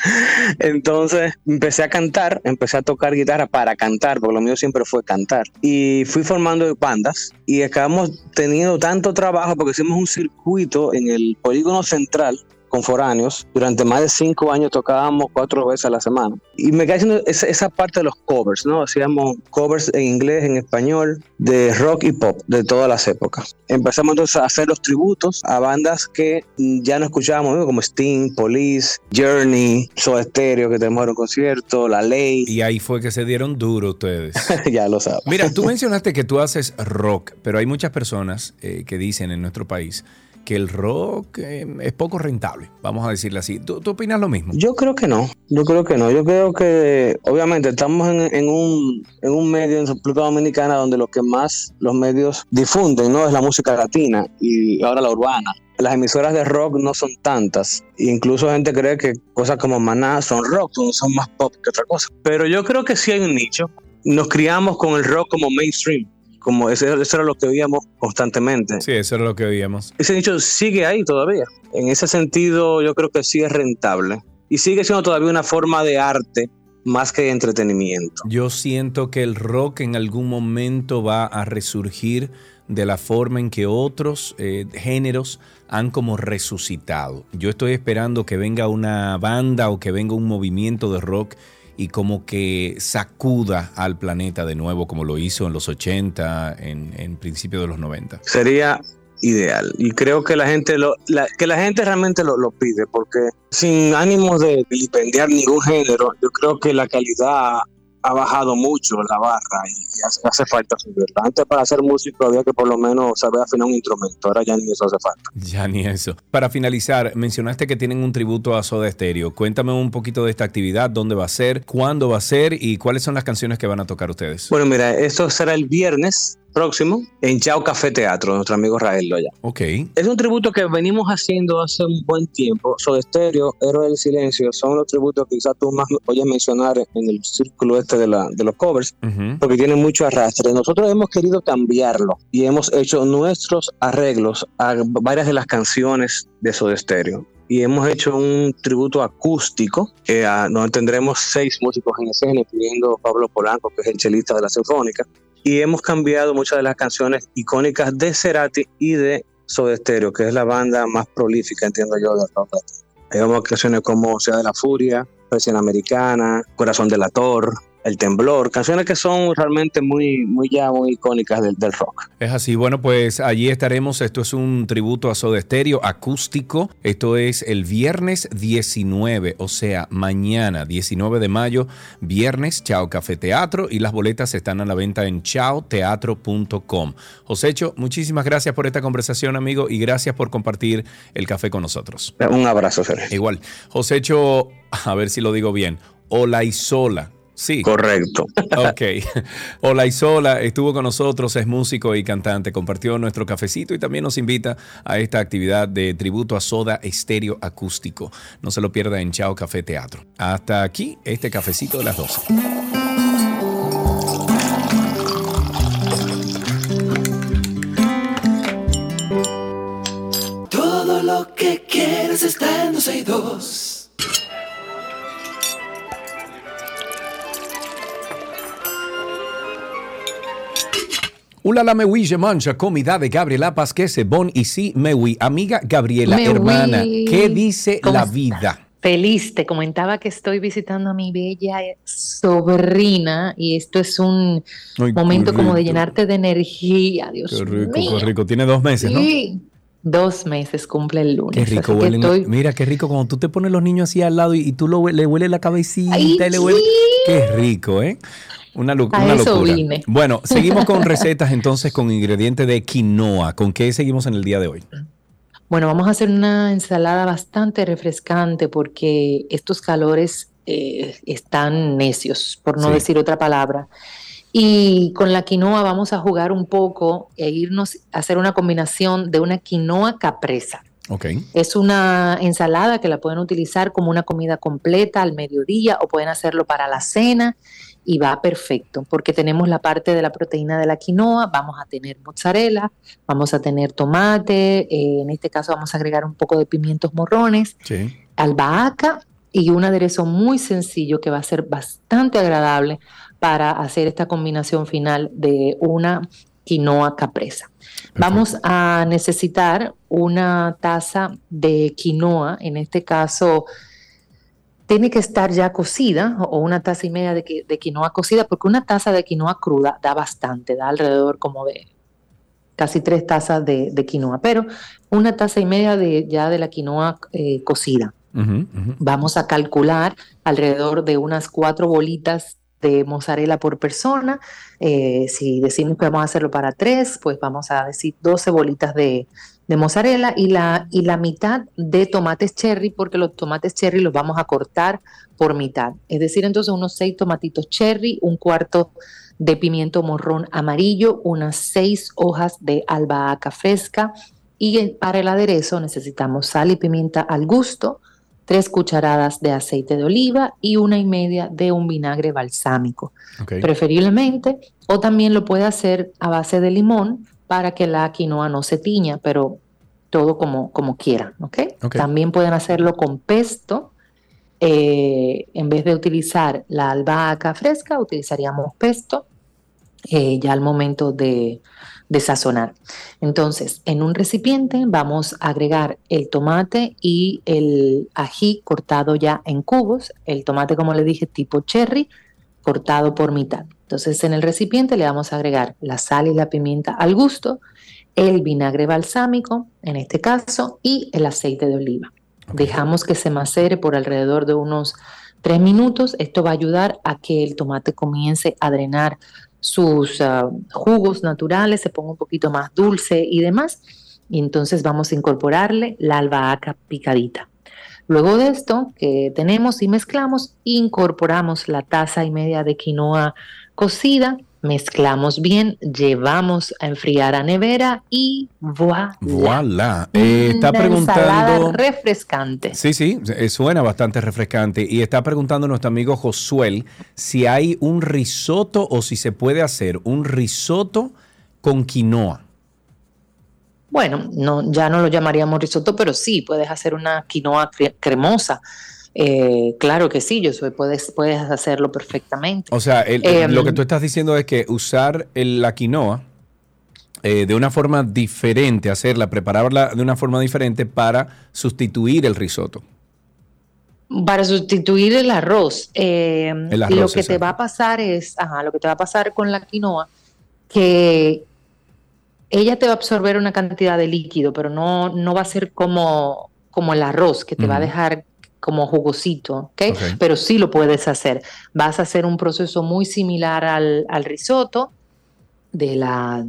Entonces empecé a cantar, empecé a tocar guitarra para cantar, porque lo mío siempre fue cantar. Y fui formando bandas y acabamos teniendo tanto trabajo porque hicimos un circuito en el polígono central con foráneos. Durante más de cinco años tocábamos cuatro veces a la semana. Y me quedé haciendo esa, parte de los covers, ¿no? Hacíamos covers en inglés, en español, de rock y pop de todas las épocas. Empezamos entonces a hacer los tributos a bandas que ya no escuchábamos, como Sting, Police, Journey, Soda Stereo, que tenemos un concierto, La Ley. Y ahí fue que se dieron duro ustedes. *laughs* ya lo sabes. Mira, tú mencionaste que tú haces rock, pero hay muchas personas eh, que dicen en nuestro país que el rock eh, es poco rentable, vamos a decirle así. ¿Tú, opinas lo mismo? Yo creo que no, yo creo que no. Yo creo que obviamente estamos en, un, en un medio en República Dominicana donde lo que más los medios difunden no es la música latina y ahora la urbana. Las emisoras de rock no son tantas. Incluso gente cree que cosas como Maná son rock, son más pop que otra cosa. Pero yo creo que sí hay un nicho. Nos criamos con el rock como mainstream como eso, era lo que veíamos constantemente. Sí, eso era lo que veíamos. Ese nicho sigue ahí todavía. En ese sentido, yo creo que sí es rentable. Y sigue siendo todavía una forma de arte más que de entretenimiento. Yo siento que el rock en algún momento va a resurgir de la forma en que otros eh, géneros han como resucitado. Yo estoy esperando que venga una banda o que venga un movimiento de rock y como que sacuda al planeta de nuevo como lo hizo en los 80, en, principio de los 90. Sería ideal y creo que la gente lo, que la gente realmente lo, lo, pide porque sin ánimos de vilipendiar ningún género yo creo que la calidad ha bajado mucho la barra y hace, falta subirla. Antes para hacer músico había que por lo menos saber afinar un instrumento, ahora ya ni eso hace falta. Ya ni eso. Para finalizar, mencionaste que tienen un tributo a Soda Stereo. Cuéntame un poquito de esta actividad, dónde va a ser, cuándo va a ser y cuáles son las canciones que van a tocar ustedes. Bueno, mira, esto será el viernes próximo en Chao Café Teatro, nuestro amigo Rael Loya. Ok. Es un tributo que venimos haciendo hace un buen tiempo. Soy Estéreo, Héroe del Silencio, son los tributos que quizás tú más oyes mencionar en el círculo este de, la, de los covers, porque tienen mucho arrastre. Nosotros hemos querido cambiarlo y hemos hecho nuestros arreglos a varias de las canciones de Soda Stereo y hemos hecho un tributo acústico, que donde tendremos seis músicos en escena, incluyendo Pablo Polanco, que es el chelista de la Sinfónica, y hemos cambiado muchas de las canciones icónicas de Cerati y de Soda Stereo, que es la banda más prolífica, entiendo yo, de rock Hay canciones como Sea de la Furia, Presión Americana, Corazón de la Torre, el Temblor, canciones que son realmente muy, muy ya muy icónicas del, del, rock. Es así, bueno, pues allí estaremos. Esto es un tributo a Soda Stereo acústico. Esto es el viernes 19, o sea, mañana, 19 de mayo, viernes, Chao Café Teatro, y las boletas están a la venta en chaoteatro.com. Josécho, muchísimas gracias por esta conversación, amigo, y gracias por compartir el café con nosotros. Un abrazo, Sergio. Igual. Josécho, a ver si lo digo bien, Olaizola Sí. Correcto. Ok. *laughs* Hola Isola estuvo con nosotros, es músico y cantante, compartió nuestro cafecito y también nos invita a esta actividad de tributo a Soda Estéreo Acústico. No se lo pierda en Chao Café Teatro. Hasta aquí este cafecito de las 12. Todo lo que quieres está en 12 y 2. Ulala mewi je mancha comida de Gabriela Pásquez, Bon y sí mewi. Amiga Gabriela, hermana, ¿qué dice la vida? Feliz, te comentaba que estoy visitando a mi bella sobrina y esto es un momento como de llenarte de energía, Dios Qué rico, qué rico. Tiene dos meses, sí. Dos meses cumple el lunes. Qué rico Mira, qué rico cuando tú te pones los niños así al lado y, tú le huele la cabecita y le huele. Qué rico, ¿eh? Una, locura. Bueno, *laughs* seguimos con recetas entonces con ingredientes de quinoa. ¿Con qué seguimos en el día de hoy? Bueno, vamos a hacer una ensalada bastante refrescante porque estos calores eh, están necios, por no decir otra palabra. Y con la quinoa vamos a jugar un poco e irnos a hacer una combinación de una quinoa capresa. Okay. Es una ensalada que la pueden utilizar como una comida completa al mediodía o pueden hacerlo para la cena y va perfecto porque tenemos la parte de la proteína de la quinoa, vamos a tener mozzarella, vamos a tener tomate, eh, en este caso vamos a agregar un poco de pimientos morrones, albahaca y un aderezo muy sencillo que va a ser bastante agradable para hacer esta combinación final de una quinoa capresa. Vamos a necesitar una taza de quinoa, en este caso tiene que estar ya cocida o una taza y media de, quinoa cocida, porque una taza de quinoa cruda da bastante, da alrededor como de casi tres tazas de, quinoa, pero una taza y media de ya de la quinoa eh, cocida. Vamos a calcular alrededor de unas cuatro bolitas de mozzarella por persona. Eh, si decimos que vamos a hacerlo para tres, pues vamos a decir 12 bolitas de, de mozzarella y la, y la mitad de tomates cherry, porque los tomates cherry los vamos a cortar por mitad. Es decir, entonces unos seis tomatitos cherry, un cuarto de pimiento morrón amarillo, unas seis hojas de albahaca fresca y para el aderezo necesitamos sal y pimienta al gusto, tres cucharadas de aceite de oliva y una y media de un vinagre balsámico, preferiblemente, o también lo puede hacer a base de limón para que la quinoa no se tiña, pero todo como, como quieran, También pueden hacerlo con pesto. Eh, en vez de utilizar la albahaca fresca, utilizaríamos pesto. Eh, ya al momento de, de sazonar. Entonces, en un recipiente vamos a agregar el tomate y el ají cortado ya en cubos. El tomate, como le dije, tipo cherry, cortado por mitad. Entonces, en el recipiente le vamos a agregar la sal y la pimienta al gusto, el vinagre balsámico, en este caso, y el aceite de oliva. Dejamos que se macere por alrededor de unos tres minutos. Esto va a ayudar a que el tomate comience a drenar sus ah, jugos naturales, se ponga un poquito más dulce y demás. Y entonces vamos a incorporarle la albahaca picadita. Luego de esto que tenemos y mezclamos, incorporamos la taza y media de quinoa cocida, mezclamos bien, llevamos a enfriar a nevera y voilà. Voilà. Eh, está preguntando. refrescante. Sí, sí, eh, suena bastante refrescante. Y está preguntando nuestro amigo Josuel si hay un risotto o si se puede hacer un risotto con quinoa. Bueno, no, ya no lo llamaríamos risotto, pero sí, puedes hacer una quinoa cremosa eh, claro que sí, yo soy, puedes, puedes hacerlo perfectamente. O sea, lo que em, tú estás diciendo es que usar la quinoa eh, de una forma diferente, hacerla, prepararla de una forma diferente para sustituir el risotto. Para sustituir el arroz. Em, lo que te va a pasar es, ajá, lo que te va a pasar con la quinoa, que ella te va a absorber una cantidad de líquido, pero no, no va a ser como, como el arroz, que te va a dejar como jugosito, ¿ok? Pero sí lo puedes hacer. Vas a hacer un proceso muy similar al, risotto de la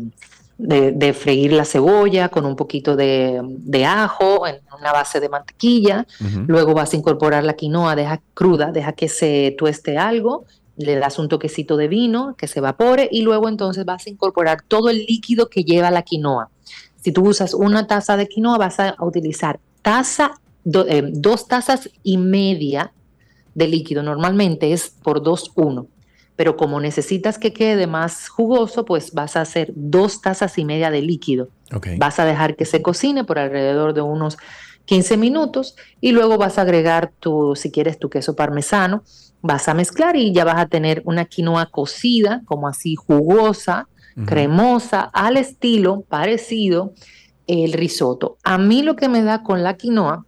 de, freír la cebolla con un poquito de, ajo en una base de mantequilla. Luego vas a incorporar la quinoa, deja cruda, deja que se tueste algo. Le das un toquecito de vino que se evapore y luego entonces vas a incorporar todo el líquido que lleva la quinoa. Si tú usas una taza de quinoa, vas a utilizar taza eh, dos tazas y media de líquido. Normalmente es por dos uno, Pero como necesitas que quede más jugoso, pues vas a hacer dos tazas y media de líquido. Vas a dejar que se cocine por alrededor de unos 15 minutos y luego vas a agregar tu, si quieres, tu queso parmesano. Vas a mezclar y ya vas a tener una quinoa cocida, como así jugosa, cremosa, al estilo parecido el risotto. A mí lo que me da con la quinoa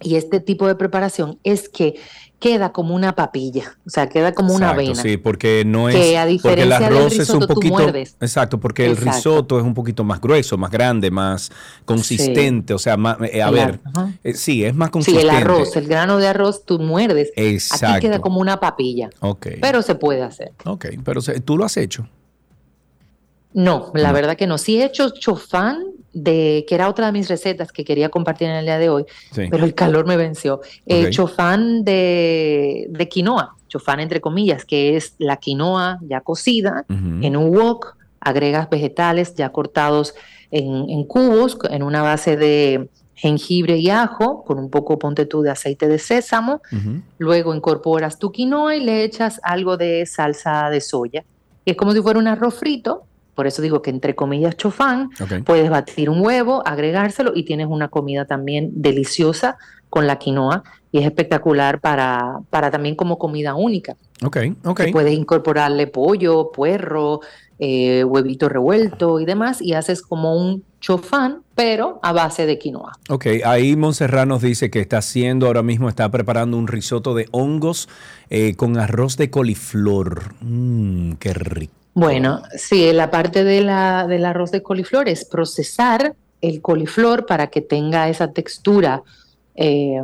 y este tipo de preparación es que queda como una papilla, o sea, queda como una avena. Sí, porque no es que a diferencia porque el arroz es un poquito exacto, porque el risotto es un poquito más grueso, más grande, más consistente, o sea, eh, a ver, eh, sí, es más consistente. Sí, el arroz, el grano de arroz tú muerdes. Exacto. Aquí queda como una papilla. Ok. Pero se puede hacer. Ok, pero tú lo has hecho. No, la verdad que no. Sí he hecho chofán de, que era otra de mis recetas que quería compartir en el día de hoy, Sí. pero el calor me venció. Eh, Ok. chofán de, de quinoa, chofán entre comillas, que es la quinoa ya cocida en un wok, agregas vegetales ya cortados en, en cubos, en una base de jengibre y ajo, con un poco, ponte tú, de aceite de sésamo. Luego incorporas tu quinoa y le echas algo de salsa de soya. Y es como si fuera un arroz frito, por eso digo que entre comillas chofán, puedes batir un huevo, agregárselo y tienes una comida también deliciosa con la quinoa y es espectacular para, para también como comida única. Ok, ok. Que Puedes incorporarle pollo, puerro, eh, huevito revuelto y demás y haces como un chofán, pero a base de quinoa. Ok, ahí Montserrat nos dice que está haciendo ahora mismo, está preparando un risotto de hongos eh, con arroz de coliflor. Mmm, qué rico. Bueno, sí, la parte de la, del arroz de coliflor es procesar el coliflor para que tenga esa textura. eh,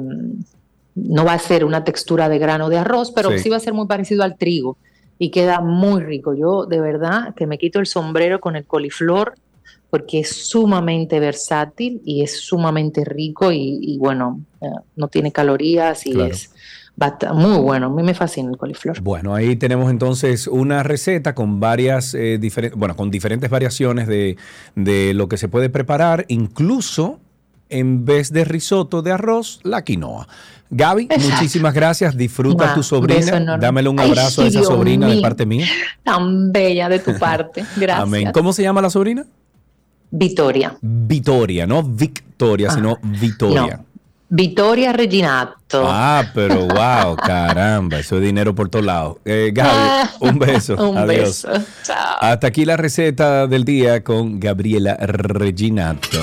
no va a ser una textura de grano de arroz, pero Sí. sí. va a ser muy parecido al trigo y queda muy rico. Yo de verdad que me quito el sombrero con el coliflor porque es sumamente versátil y es sumamente rico y, y bueno, eh, no tiene calorías y Claro. es muy bueno. A mí me fascina el coliflor. Bueno, ahí tenemos entonces una receta con varias eh, diferentes, bueno, con diferentes variaciones de, de lo que se puede preparar, incluso en vez de risotto de arroz, la quinoa. Gaby, Exacto. muchísimas gracias. Disfruta tu sobrina. Dámele un Ay, abrazo a esa Dios sobrina de parte mía. Tan bella de tu parte. *laughs* Gracias. Amén. ¿Cómo se llama la sobrina? Vittoria. Vitoria, no Victoria, Ah, sino Vitoria. No. Vittoria Reginato. Ah, pero wow, *laughs* caramba, eso es dinero por todos lados. Eh, Gaby, Ah, un beso. *laughs* Un Adiós. beso. Chao. Hasta aquí la receta del día con Gabriela Reginato.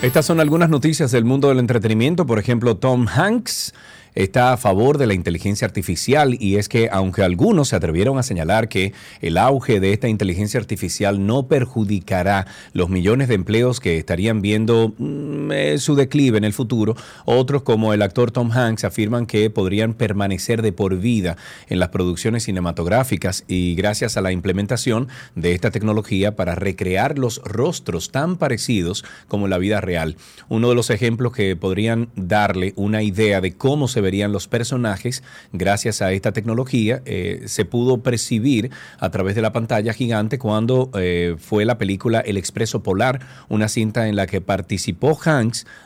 Estas son algunas noticias del mundo del entretenimiento. Por ejemplo, Tom Hanks está a favor de la inteligencia artificial y es que aunque algunos se atrevieron a señalar que el auge de esta inteligencia artificial no perjudicará los millones de empleos que estarían viendo mm, eh, su declive en el futuro, otros como el actor Tom Hanks afirman que podrían permanecer de por vida en las producciones cinematográficas y gracias a la implementación de esta tecnología para recrear los rostros tan parecidos como la vida real. Uno de los ejemplos que podrían darle una idea de cómo se verían los personajes gracias a esta tecnología eh, se pudo percibir a través de la pantalla gigante cuando eh, fue la película El Expreso Polar, una cinta en la que participó Hanks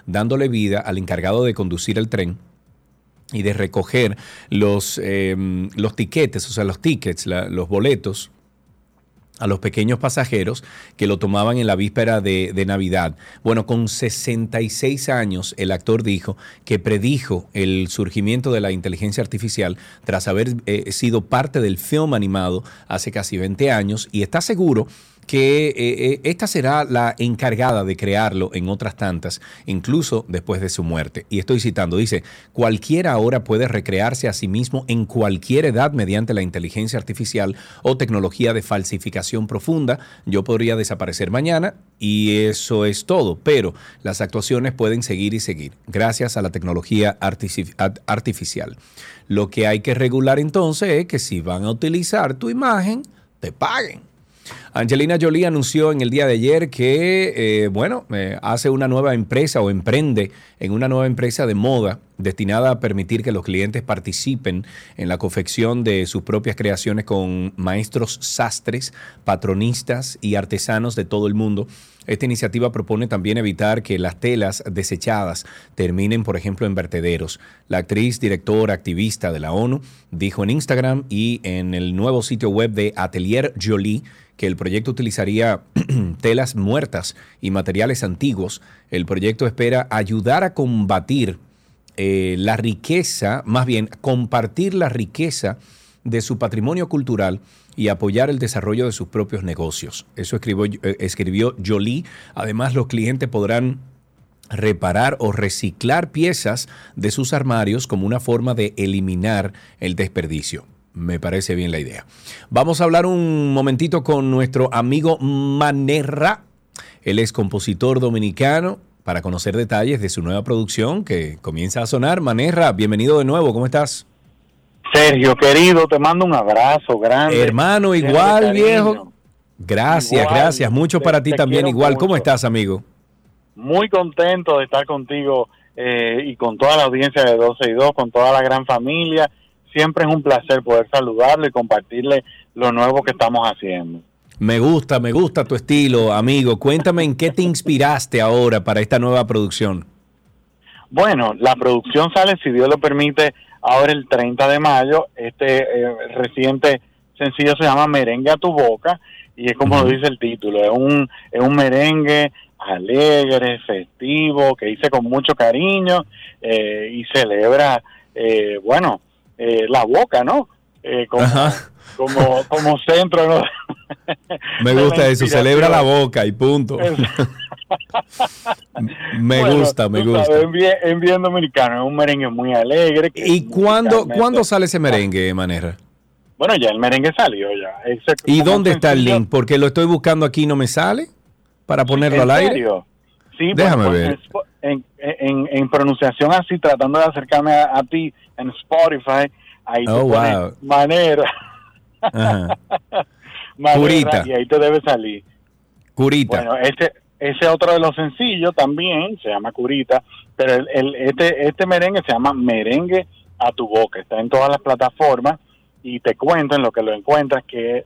dándole vida al encargado de conducir el tren y de recoger los, eh, los tiquetes, o sea, los tickets, los boletos a los pequeños pasajeros que lo tomaban en la víspera de, de Navidad. Bueno, con 66 años, el actor dijo que predijo el surgimiento de la inteligencia artificial tras haber eh, sido parte del film animado hace casi 20 años y está seguro que eh, eh, esta será la encargada de crearlo en otras tantas, incluso después de su muerte. Y estoy citando, dice, cualquiera ahora puede recrearse a sí mismo en cualquier edad mediante la inteligencia artificial o tecnología de falsificación profunda. Yo podría desaparecer mañana y eso es todo, pero las actuaciones pueden seguir y seguir gracias a la tecnología artificial. Lo que hay que regular entonces es que si van a utilizar tu imagen, te paguen. Angelina Jolie anunció en el día de ayer que, eh, bueno, eh, hace una nueva empresa o emprende en una nueva empresa de moda destinada a permitir que los clientes participen en la confección de sus propias creaciones con maestros sastres, patronistas y artesanos de todo el mundo. Esta iniciativa propone también evitar que las telas desechadas terminen, por ejemplo, en vertederos. La actriz, directora, activista de la ONU dijo en Instagram y en el nuevo sitio web de Atelier Jolie que el proyecto utilizaría *clears throat* telas muertas y materiales antiguos. El proyecto espera ayudar a combatir eh, la riqueza, más bien compartir la riqueza de su patrimonio cultural y apoyar el desarrollo de sus propios negocios. Eso escribió, eh, escribió Jolie. Además, los clientes podrán reparar o reciclar piezas de sus armarios como una forma de eliminar el desperdicio. Me parece bien la idea. Vamos a hablar un momentito con nuestro amigo Manerra. Él es compositor dominicano para conocer detalles de su nueva producción que comienza a sonar. Manerra, bienvenido de nuevo, ¿cómo estás? Sergio, querido, te mando un abrazo grande. Hermano, igual, viejo. Gracias, Igual, gracias. Mucho te- para ti también, igual. ¿Cómo estás, amigo? Muy contento de estar contigo eh, y con toda la audiencia de 12 y 2, con toda la gran familia. Siempre es un placer poder saludarle y compartirle lo nuevo que estamos haciendo. Me gusta, me gusta tu estilo, amigo. Cuéntame en qué te inspiraste ahora para esta nueva producción. Bueno, la producción sale, si Dios lo permite, ahora el 30 de mayo. Este eh, reciente sencillo se llama Merengue a tu boca y es como lo dice el título, es un, es un merengue alegre, festivo, que hice con mucho cariño eh, y celebra, eh, bueno, eh, la boca, ¿no? Eh, como, como, como *laughs* centro, ¿no? Me gusta eso, celebra la boca y punto. *laughs* me Bueno, gusta, me gusta. sabes, en bien, en bien dominicano, es un merengue muy alegre. ¿Y cuándo, cuándo sale ese merengue, Manera? Bueno, ya el merengue salió ya. Ese- ¿Y dónde está el link? Porque lo estoy buscando aquí y no me sale para ponerlo ¿En al aire. serio? Sí, Déjame bueno, ver. pues, En, en, en pronunciación así, tratando de acercarme a, a ti en Spotify, ahí Oh, te wow. manera, Ajá. *laughs* manera, Curita. y ahí te debe salir. Curita. Bueno, ese ese otro de los sencillos también se llama Curita, pero el, el- este este merengue se llama Merengue a tu boca, está en todas las plataformas y te cuento en lo que lo encuentras que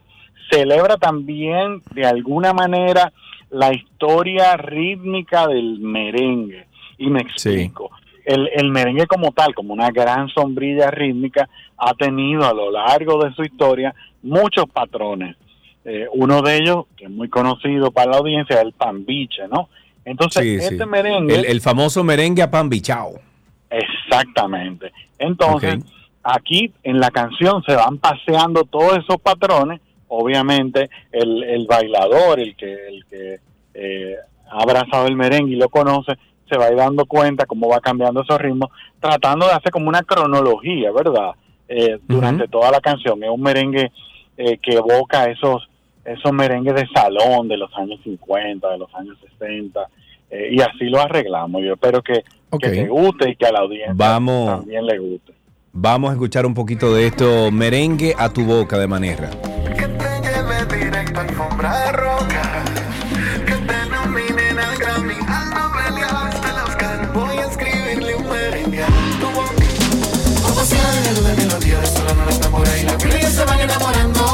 celebra también de alguna manera la historia rítmica del merengue y me explico. El, el merengue como tal, como una gran sombrilla rítmica, ha tenido a lo largo de su historia muchos patrones. Eh, uno de ellos, que es muy conocido para la audiencia, es el pambiche, ¿no? Entonces, Sí, este sí. merengue... El, el famoso merengue a pan bichao. Exactamente. Entonces, aquí en la canción se van paseando todos esos patrones. Obviamente, el, el bailador, el que, el que eh, ha abrazado el merengue y lo conoce, se va a ir dando cuenta cómo va cambiando esos ritmos, tratando de hacer como una cronología, ¿verdad? Eh, durante toda la canción. Es un merengue eh, que evoca esos, esos merengues de salón de los años 50, de los años 60, eh, y así lo arreglamos. Yo espero que, que te guste y que a la audiencia Vamos. también le guste. Vamos a escuchar un poquito de esto. Merengue a tu boca de Manera. Que te te nominen al Grammy, Nobel y hasta el Oscar. Voy a escribirle un merengue. Como si alguien de melodía de sola no la tambora y la pila ya se van enamorando.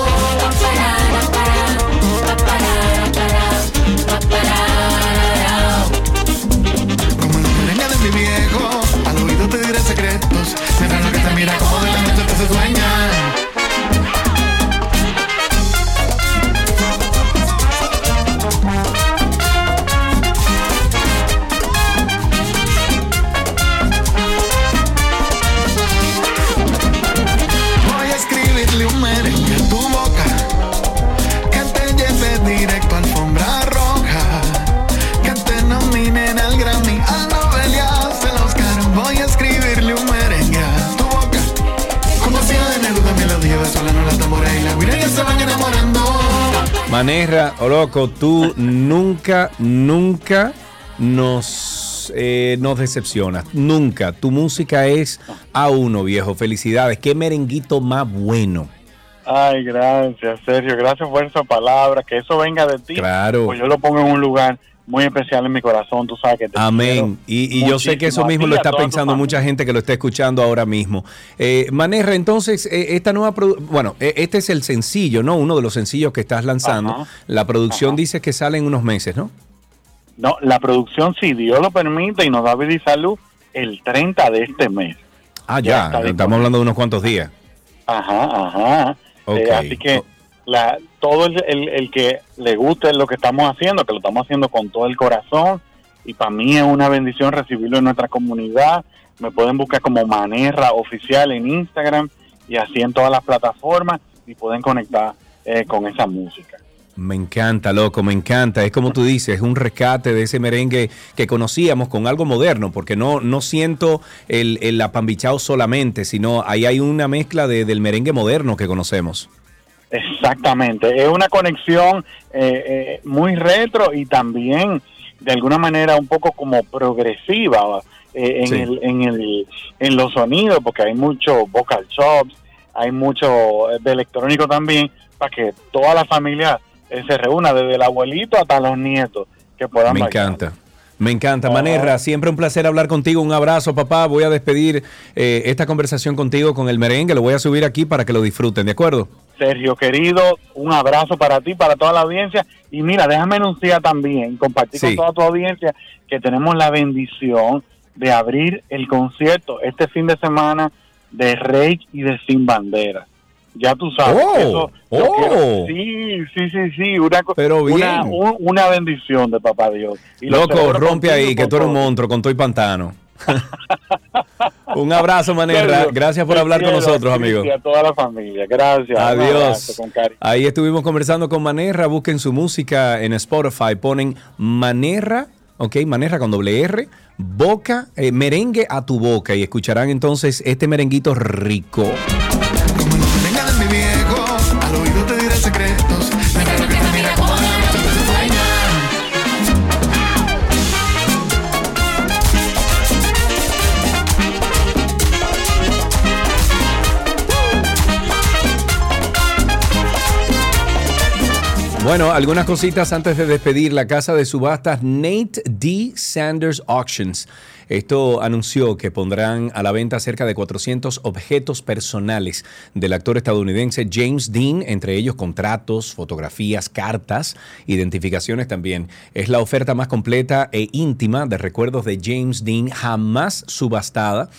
Como el merengue de mi viejo, al oído te diré secretos. Será lo que te mira como de la noche que se sueña. Manera, o loco, tú nunca, nunca nos, eh, nos decepcionas. Nunca. Tu música es a uno, viejo. Felicidades. Qué merenguito más bueno. Ay, gracias, Sergio. Gracias por esa palabra. Que eso venga de ti. Claro. Pues yo lo pongo en un lugar muy especial en mi corazón. Tú sabes que te Amén. Y, y yo sé que eso mismo lo está pensando mucha gente que lo está escuchando ahora mismo. Eh, Manera, entonces, eh, esta nueva... Bueno, eh, este es el sencillo, ¿no? Uno de los sencillos que estás lanzando. Ajá. La producción Ajá. dice que sale en unos meses, ¿no? No, la producción, si Dios lo permite y nos da vida y salud, el 30 de este mes. Ah, Ya Estamos hablando de unos cuantos días. Ajá, ajá. Eh, así que la, todo el, el- el que le guste lo que estamos haciendo, que lo estamos haciendo con todo el corazón, y para mí es una bendición recibirlo en nuestra comunidad. Me pueden buscar como Manerra Oficial en Instagram y así en todas las plataformas y pueden conectar eh, con esa música. Me encanta, loco, me encanta. Es como tú dices, es un rescate de ese merengue que conocíamos con algo moderno, porque no, no siento el, el apambichao solamente, sino ahí hay una mezcla de- del merengue moderno que conocemos. Exactamente, es una conexión eh, eh, muy retro y también de alguna manera un poco como progresiva eh, en, Sí. el, en, el, en los sonidos, porque hay mucho vocal chops, hay mucho eh, de electrónico también, para que toda la familia se reúna, desde el abuelito hasta los nietos, que puedan Me bailar. encanta. Me encanta. Manerra, siempre un placer hablar contigo. Un abrazo, papá. Voy a despedir eh, esta conversación contigo con el merengue. Lo voy a subir aquí para que lo disfruten, ¿de acuerdo? Sergio, querido, un abrazo para ti, para toda la audiencia. Y mira, déjame anunciar también, compartir Sí. con toda tu audiencia, que tenemos la bendición de abrir el concierto este fin de semana de Rey y de Sin Bandera. Ya tú sabes. Oh, eso oh. quiero- sí, sí, sí, sí. Una, Pero bien. una, un- una bendición de Papá Dios. Y Loco, rompe ahí, que tú eres un monstruo con todo y pantano. *laughs* un abrazo, Manerra. Sergio, Gracias por hablar con nosotros, a ti amigo. Y a toda la familia. Gracias. Adiós. con. Ahí estuvimos conversando con Manerra. Busquen su música en Spotify. Ponen Manerra, ok, Manerra con doble R, boca, eh, merengue a tu boca. Y escucharán entonces este merenguito rico. Bueno, algunas cositas antes de despedir. La casa de subastas Nate D. Sanders Auctions. Esto anunció que pondrán a la venta cerca de 400 objetos personales del actor estadounidense James Dean, entre ellos contratos, fotografías, cartas, identificaciones también. Es la oferta más completa e íntima de recuerdos de James Dean jamás subastada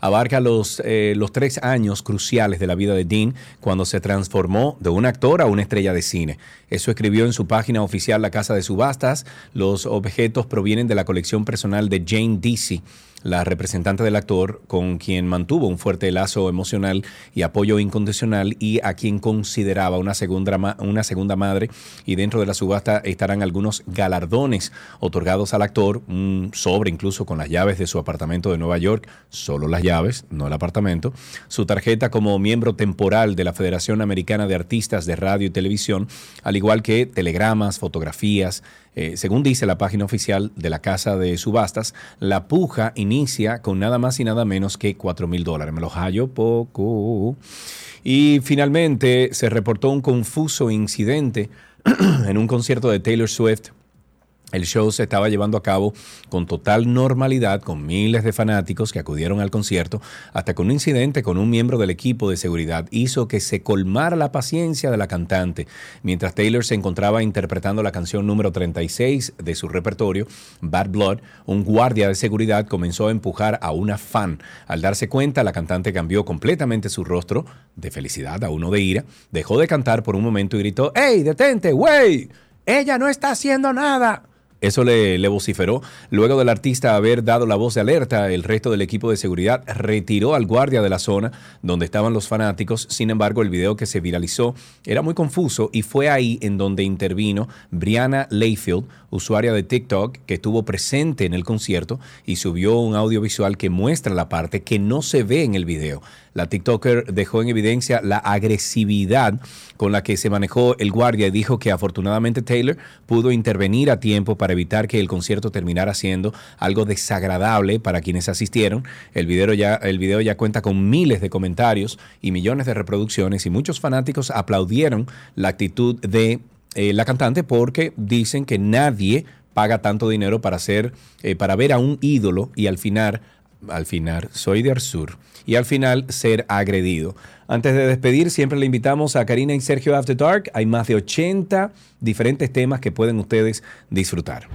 abarca los, eh, los tres años cruciales de la vida de Dean cuando se transformó de un actor a una estrella de cine. Eso escribió en su página oficial La Casa de Subastas. Los objetos provienen de la colección personal de Jane Deasy, la representante del actor con quien mantuvo un fuerte lazo emocional y apoyo incondicional y a quien consideraba una segunda, una segunda madre. Y dentro de la subasta estarán algunos galardones otorgados al actor, un sobre incluso con las llaves de su apartamento de Nueva York, solo las llaves, no el apartamento, su tarjeta como miembro temporal de la Federación Americana de Artistas de Radio y Televisión, al igual que telegramas, fotografías. Eh, según dice la página oficial de la Casa de Subastas, la puja inicia con nada más y nada menos que 4 mil dólares. Me lo hallo poco. Y finalmente se reportó un confuso incidente *clears throat* en un concierto de Taylor Swift el show se estaba llevando a cabo con total normalidad, con miles de fanáticos que acudieron al concierto, hasta que un incidente con un miembro del equipo de seguridad hizo que se colmara la paciencia de la cantante. Mientras Taylor se encontraba interpretando la canción número 36 de su repertorio, Bad Blood, un guardia de seguridad comenzó a empujar a una fan. Al darse cuenta, la cantante cambió completamente su rostro, de felicidad a uno de ira, dejó de cantar por un momento y gritó, ¡Ey, detente, güey! Ella no está haciendo nada. Eso le, vociferó. Luego del artista haber dado la voz de alerta, el resto del equipo de seguridad retiró al guardia de la zona donde estaban los fanáticos. Sin embargo, el video que se viralizó era muy confuso y fue ahí en donde intervino Brianna Layfield, usuaria de TikTok, que estuvo presente en el concierto y subió un audiovisual que muestra la parte que no se ve en el video. La TikToker dejó en evidencia la agresividad con la que se manejó el guardia y dijo que afortunadamente Taylor pudo intervenir a tiempo para evitar que el concierto terminara siendo algo desagradable para quienes asistieron. El video ya, el video ya cuenta con miles de comentarios y millones de reproducciones y muchos fanáticos aplaudieron la actitud de eh, la cantante porque dicen que nadie paga tanto dinero para hacer, eh, para ver a un ídolo y al final al final, soy de Arsur, y al final ser agredido. Antes de despedir, siempre le invitamos a Karina y Sergio After Dark. Hay más de 80 diferentes temas que pueden ustedes disfrutar.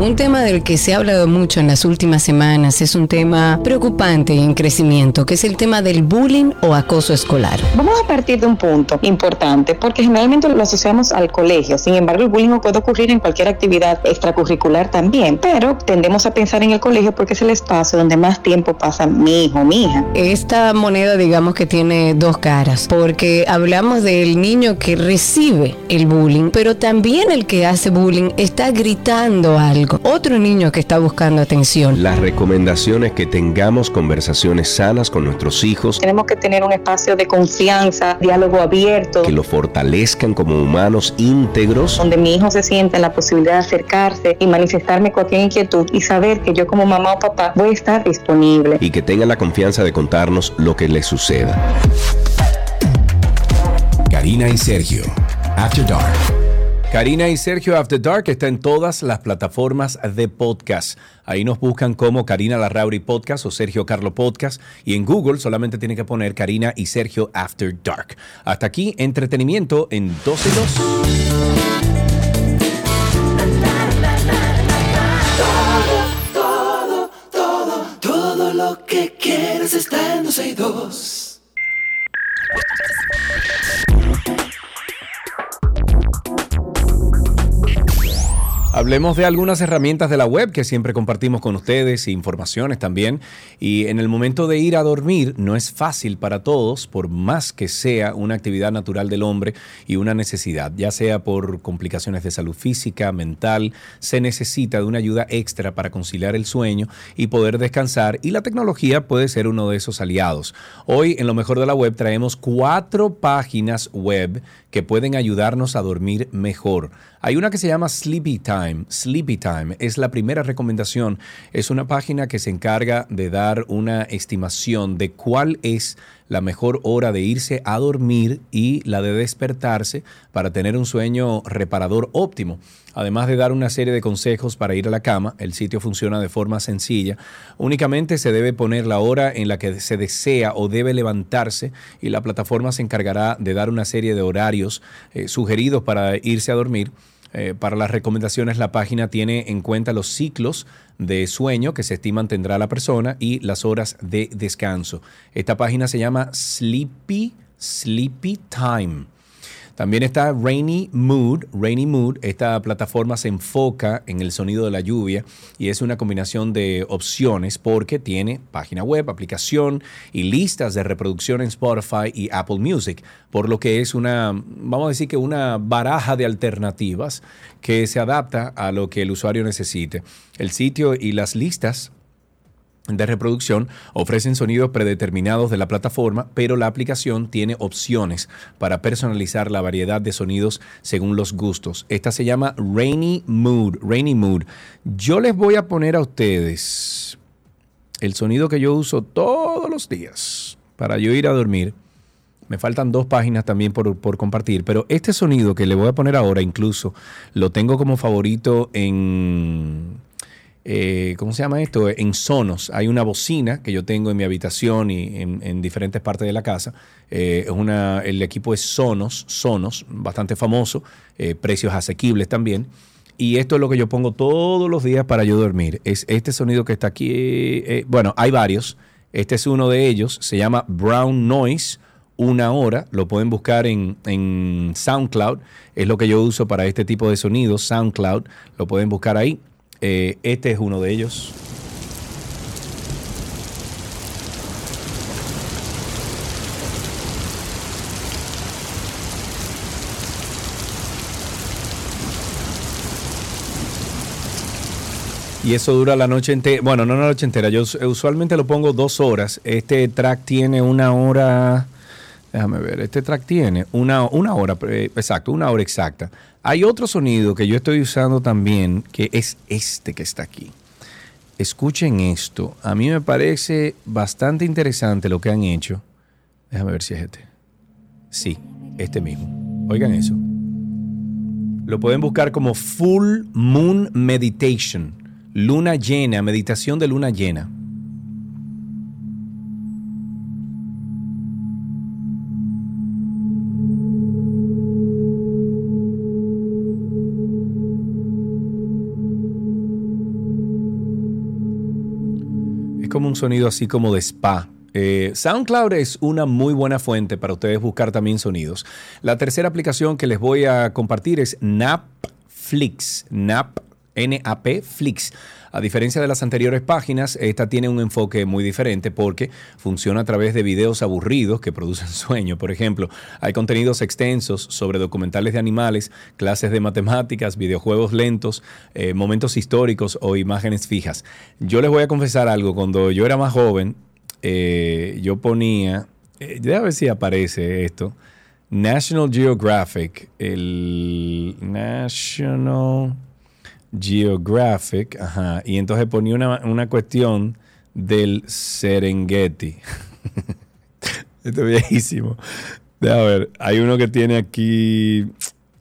Un tema del que se ha hablado mucho en las últimas semanas es un tema preocupante y en crecimiento, que es el tema del bullying o acoso escolar. Vamos a partir de un punto importante, porque generalmente lo asociamos al colegio. Sin embargo, el bullying puede ocurrir en cualquier actividad extracurricular también, pero tendemos a pensar en el colegio porque es el espacio donde más tiempo pasa mi hijo, mi hija. Esta moneda, digamos que tiene dos caras, porque hablamos del niño que recibe el bullying, pero también el que hace bullying está gritando algo algo, otro niño que está buscando atención. La recomendación es que tengamos conversaciones sanas con nuestros hijos. Tenemos que tener un espacio de confianza, diálogo abierto. Que lo fortalezcan como humanos íntegros. Donde mi hijo se sienta en la posibilidad de acercarse y manifestarme cualquier inquietud y saber que yo como mamá o papá voy a estar disponible. Y que tengan la confianza de contarnos lo que les suceda. Karina y Sergio, After Dark. Karina y Sergio After Dark está en todas las plataformas de podcast. Ahí nos buscan como Karina Larrauri Podcast o Sergio Carlo Podcast. Y en Google solamente tienen que poner Karina y Sergio After Dark. Hasta aquí, entretenimiento en 12 y 2. Todo, todo, todo lo que está en 12 y 2. Hablemos de algunas herramientas de la web que siempre compartimos con ustedes, informaciones también. Y en el momento de ir a dormir no es fácil para todos, por más que sea una actividad natural del hombre y una necesidad, ya sea por complicaciones de salud física, mental, se necesita de una ayuda extra para conciliar el sueño y poder descansar y la tecnología puede ser uno de esos aliados. Hoy en lo mejor de la web traemos cuatro páginas web que pueden ayudarnos a dormir mejor. Hay una que se llama Sleepy Time. Sleepy Time es la primera recomendación. Es una página que se encarga de dar una estimación de cuál es la mejor hora de irse a dormir y la de despertarse para tener un sueño reparador óptimo. Además de dar una serie de consejos para ir a la cama, el sitio funciona de forma sencilla. Únicamente se debe poner la hora en la que se desea o debe levantarse y la plataforma se encargará de dar una serie de horarios eh, sugeridos para irse a dormir. Eh, para las recomendaciones, la página tiene en cuenta los ciclos de sueño que se estiman tendrá la persona y las horas de descanso. Esta página se llama Sleepy, Sleepy Time. También está Rainy Mood. Rainy Mood, esta plataforma se enfoca en el sonido de la lluvia y es una combinación de opciones porque tiene página web, aplicación y listas de reproducción en Spotify y Apple Music, por lo que es una, vamos a decir que una baraja de alternativas que se adapta a lo que el usuario necesite. El sitio y las listas de reproducción ofrecen sonidos predeterminados de la plataforma, pero la aplicación tiene opciones para personalizar la variedad de sonidos según los gustos. Esta se llama Rainy Mood. Rainy Mood. Yo les voy a poner a ustedes el sonido que yo uso todos los días para yo ir a dormir. Me faltan dos páginas también por, por compartir, pero este sonido que le voy a poner ahora incluso lo tengo como favorito en eh, ¿cómo se llama esto? En Sonos. Hay una bocina que yo tengo en mi habitación y en, diferentes partes de la casa. Eh, es una, el equipo es Sonos, Sonos, bastante famoso, eh, precios asequibles también. Y esto es lo que yo pongo todos los días para yo dormir. Es este sonido que está aquí. bueno, hay varios. Este es uno de ellos. Se llama Brown Noise una hora. Lo pueden buscar en, en, SoundCloud. Es lo que yo uso para este tipo de sonidos. SoundCloud. Lo pueden buscar ahí. Eh, este es uno de ellos. Y eso dura la noche entera. Bueno, no la noche entera. Yo usualmente lo pongo dos horas. Este track tiene una hora. Déjame ver. Este track tiene una, una hora. Eh, exacto, una hora exacta. Hay otro sonido que yo estoy usando también, que es este que está aquí. Escuchen esto. A mí me parece bastante interesante lo que han hecho. Déjame ver si es este. Sí, este mismo. Oigan eso. Lo pueden buscar como Full Moon Meditation. Luna llena, meditación de luna llena. Un sonido así como de spa. Eh, SoundCloud es una muy buena fuente para ustedes buscar también sonidos. La tercera aplicación que les voy a compartir es Napflix. Nap NAP Flix. A diferencia de las anteriores páginas, esta tiene un enfoque muy diferente porque funciona a través de videos aburridos que producen *laughs* sueño. Por ejemplo, hay contenidos extensos sobre documentales de animales, clases de matemáticas, videojuegos lentos, eh, momentos históricos o imágenes fijas. Yo les voy a confesar algo, cuando yo era más joven, eh, yo ponía, eh, déjame ver si aparece esto, National Geographic, el National Geographic, ajá, y entonces ponía una, una cuestión del Serengeti. *laughs* Esto es viejísimo. Déjame ver, hay uno que tiene aquí...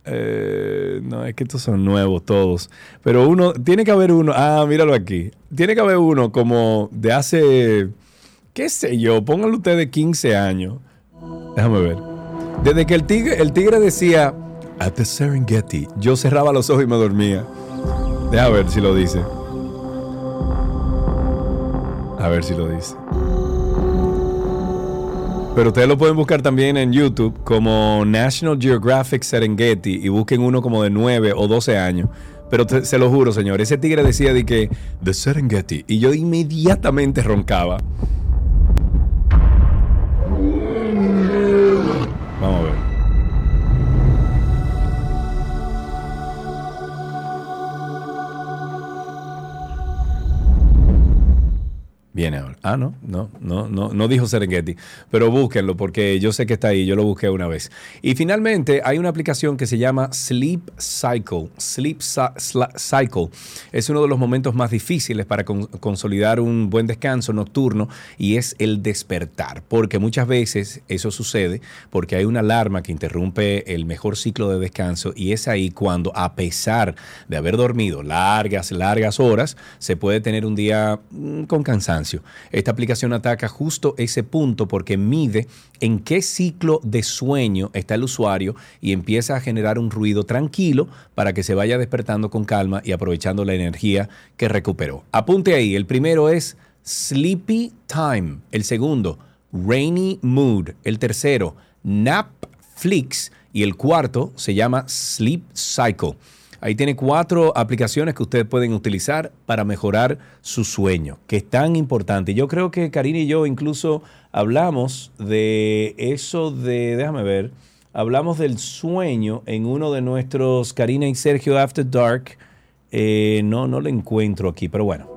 eh, no, es que estos son nuevos todos. Pero uno, tiene que haber uno, ah, míralo aquí. Tiene que haber uno como de hace, qué sé yo, pónganlo ustedes 15 años. Déjame ver. Desde que el tigre, el tigre decía, at the Serengeti, yo cerraba los ojos y me dormía. Deja ver si lo dice. A ver si lo dice. Pero ustedes lo pueden buscar también en YouTube como National Geographic Serengeti y busquen uno como de 9 o 12 años. Pero se lo juro, señor, ese tigre decía de que The Serengeti y yo inmediatamente roncaba. Viene ahora. Ah, no, no, no, no, no dijo Serengeti. Pero búsquenlo porque yo sé que está ahí. Yo lo busqué una vez. Y finalmente hay una aplicación que se llama Sleep Cycle. Sleep Cycle es uno de los momentos más difíciles para con- consolidar un buen descanso nocturno y es el despertar. Porque muchas veces eso sucede porque hay una alarma que interrumpe el mejor ciclo de descanso y es ahí cuando, a pesar de haber dormido largas, largas horas, se puede tener un día mm, con cansancio. Esta aplicación ataca justo ese punto porque mide en qué ciclo de sueño está el usuario y empieza a generar un ruido tranquilo para que se vaya despertando con calma y aprovechando la energía que recuperó. Apunte ahí, el primero es Sleepy Time, el segundo Rainy Mood, el tercero Nap Flix y el cuarto se llama Sleep Cycle. Ahí tiene cuatro aplicaciones que ustedes pueden utilizar para mejorar su sueño, que es tan importante. Yo creo que Karina y yo incluso hablamos de eso de, déjame ver, hablamos del sueño en uno de nuestros Karina y Sergio After Dark. Eh, no, no lo encuentro aquí, pero bueno.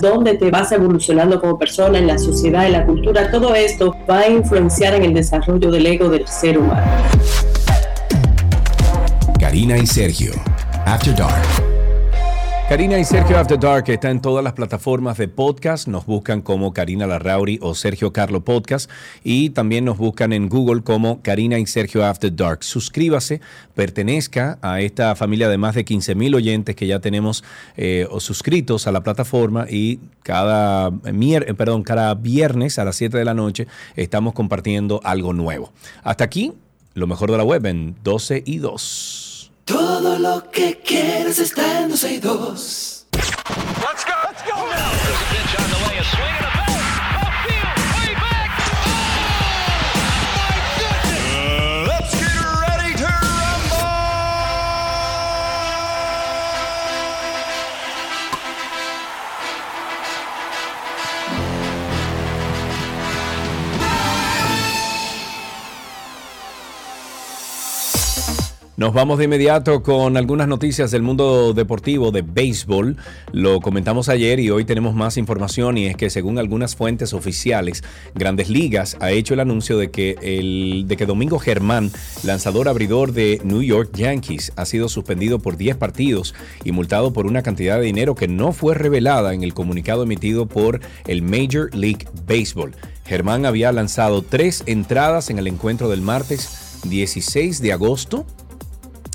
donde te vas evolucionando como persona, en la sociedad, en la cultura, todo esto va a influenciar en el desarrollo del ego del ser humano. Karina y Sergio. After Dark. Karina y Sergio After Dark está en todas las plataformas de podcast. Nos buscan como Karina Larrauri o Sergio Carlo Podcast. Y también nos buscan en Google como Karina y Sergio After Dark. Suscríbase, pertenezca a esta familia de más de 15 mil oyentes que ya tenemos eh, suscritos a la plataforma. Y cada, eh, perdón, cada viernes a las 7 de la noche estamos compartiendo algo nuevo. Hasta aquí, lo mejor de la web en 12 y 2. Todo lo que quieres está en 12 y 2. Let's go. Let's go. There's Nos vamos de inmediato con algunas noticias del mundo deportivo de béisbol. Lo comentamos ayer y hoy tenemos más información y es que según algunas fuentes oficiales, Grandes Ligas ha hecho el anuncio de que, el, de que Domingo Germán, lanzador abridor de New York Yankees, ha sido suspendido por 10 partidos y multado por una cantidad de dinero que no fue revelada en el comunicado emitido por el Major League Baseball. Germán había lanzado tres entradas en el encuentro del martes 16 de agosto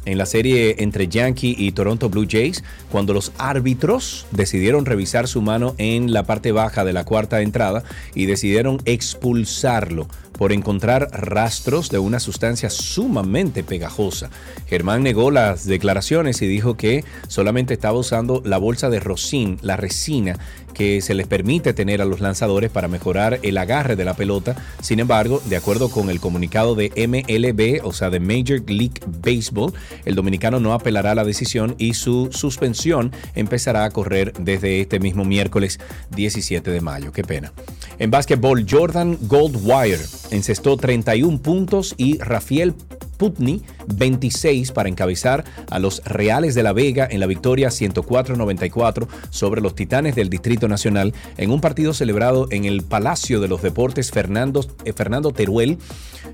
en la serie entre Yankee y Toronto Blue Jays cuando los árbitros decidieron revisar su mano en la parte baja de la cuarta entrada y decidieron expulsarlo por encontrar rastros de una sustancia sumamente pegajosa. Germán negó las declaraciones y dijo que solamente estaba usando la bolsa de rosin, la resina que se les permite tener a los lanzadores para mejorar el agarre de la pelota. Sin embargo, de acuerdo con el comunicado de MLB, o sea, de Major League Baseball, el dominicano no apelará a la decisión y su suspensión empezará a correr desde este mismo miércoles 17 de mayo. Qué pena. En básquetbol, Jordan Goldwire encestó 31 puntos y Rafael Putney 26 para encabezar a los Reales de la Vega en la victoria 104-94 sobre los Titanes del Distrito Nacional en un partido celebrado en el Palacio de los Deportes Fernando, eh, Fernando Teruel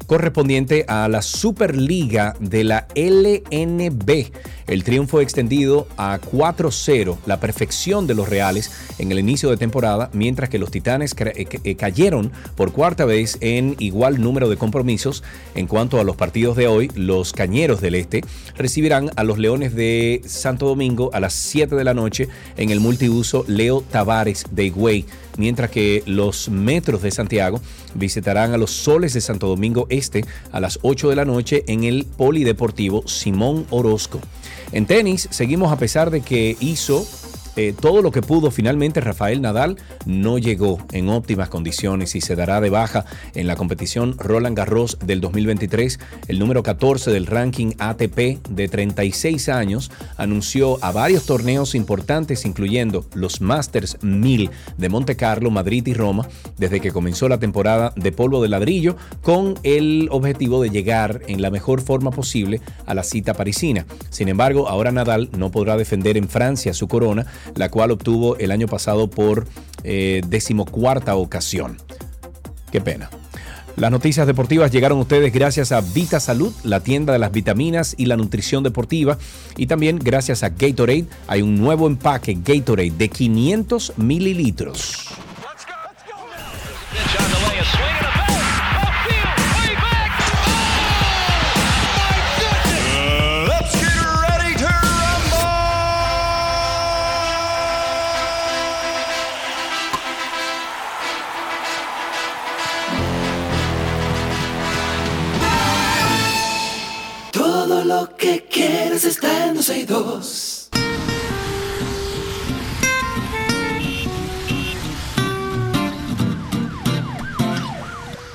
correspondiente a la Superliga de la LNB. El triunfo extendido a 4-0, la perfección de los Reales en el inicio de temporada, mientras que los Titanes eh, eh, cayeron por cuarta vez en igual número de compromisos. En cuanto a los partidos de hoy, los Cañeros del Este recibirán a los Leones de Santo Domingo a las 7 de la noche en el multiuso Leo Tavares de Higüey, mientras que los Metros de Santiago visitarán a los Soles de Santo Domingo Este a las 8 de la noche en el Polideportivo Simón Orozco. En tenis, seguimos a pesar de que hizo eh, todo lo que pudo, finalmente Rafael Nadal no llegó en óptimas condiciones y se dará de baja en la competición Roland Garros del 2023. El número 14 del ranking ATP de 36 años anunció a varios torneos importantes, incluyendo los Masters 1000 de Monte Carlo, Madrid y Roma, desde que comenzó la temporada de polvo de ladrillo, con el objetivo de llegar en la mejor forma posible a la cita parisina. Sin embargo, ahora Nadal no podrá defender en Francia su corona, la cual obtuvo el año pasado por eh, decimocuarta ocasión. Qué pena. Las noticias deportivas llegaron a ustedes gracias a Vita Salud, la tienda de las vitaminas y la nutrición deportiva. Y también gracias a Gatorade. Hay un nuevo empaque Gatorade de 500 mililitros. Pitch on the way, lo que quieres está en 12 y 2.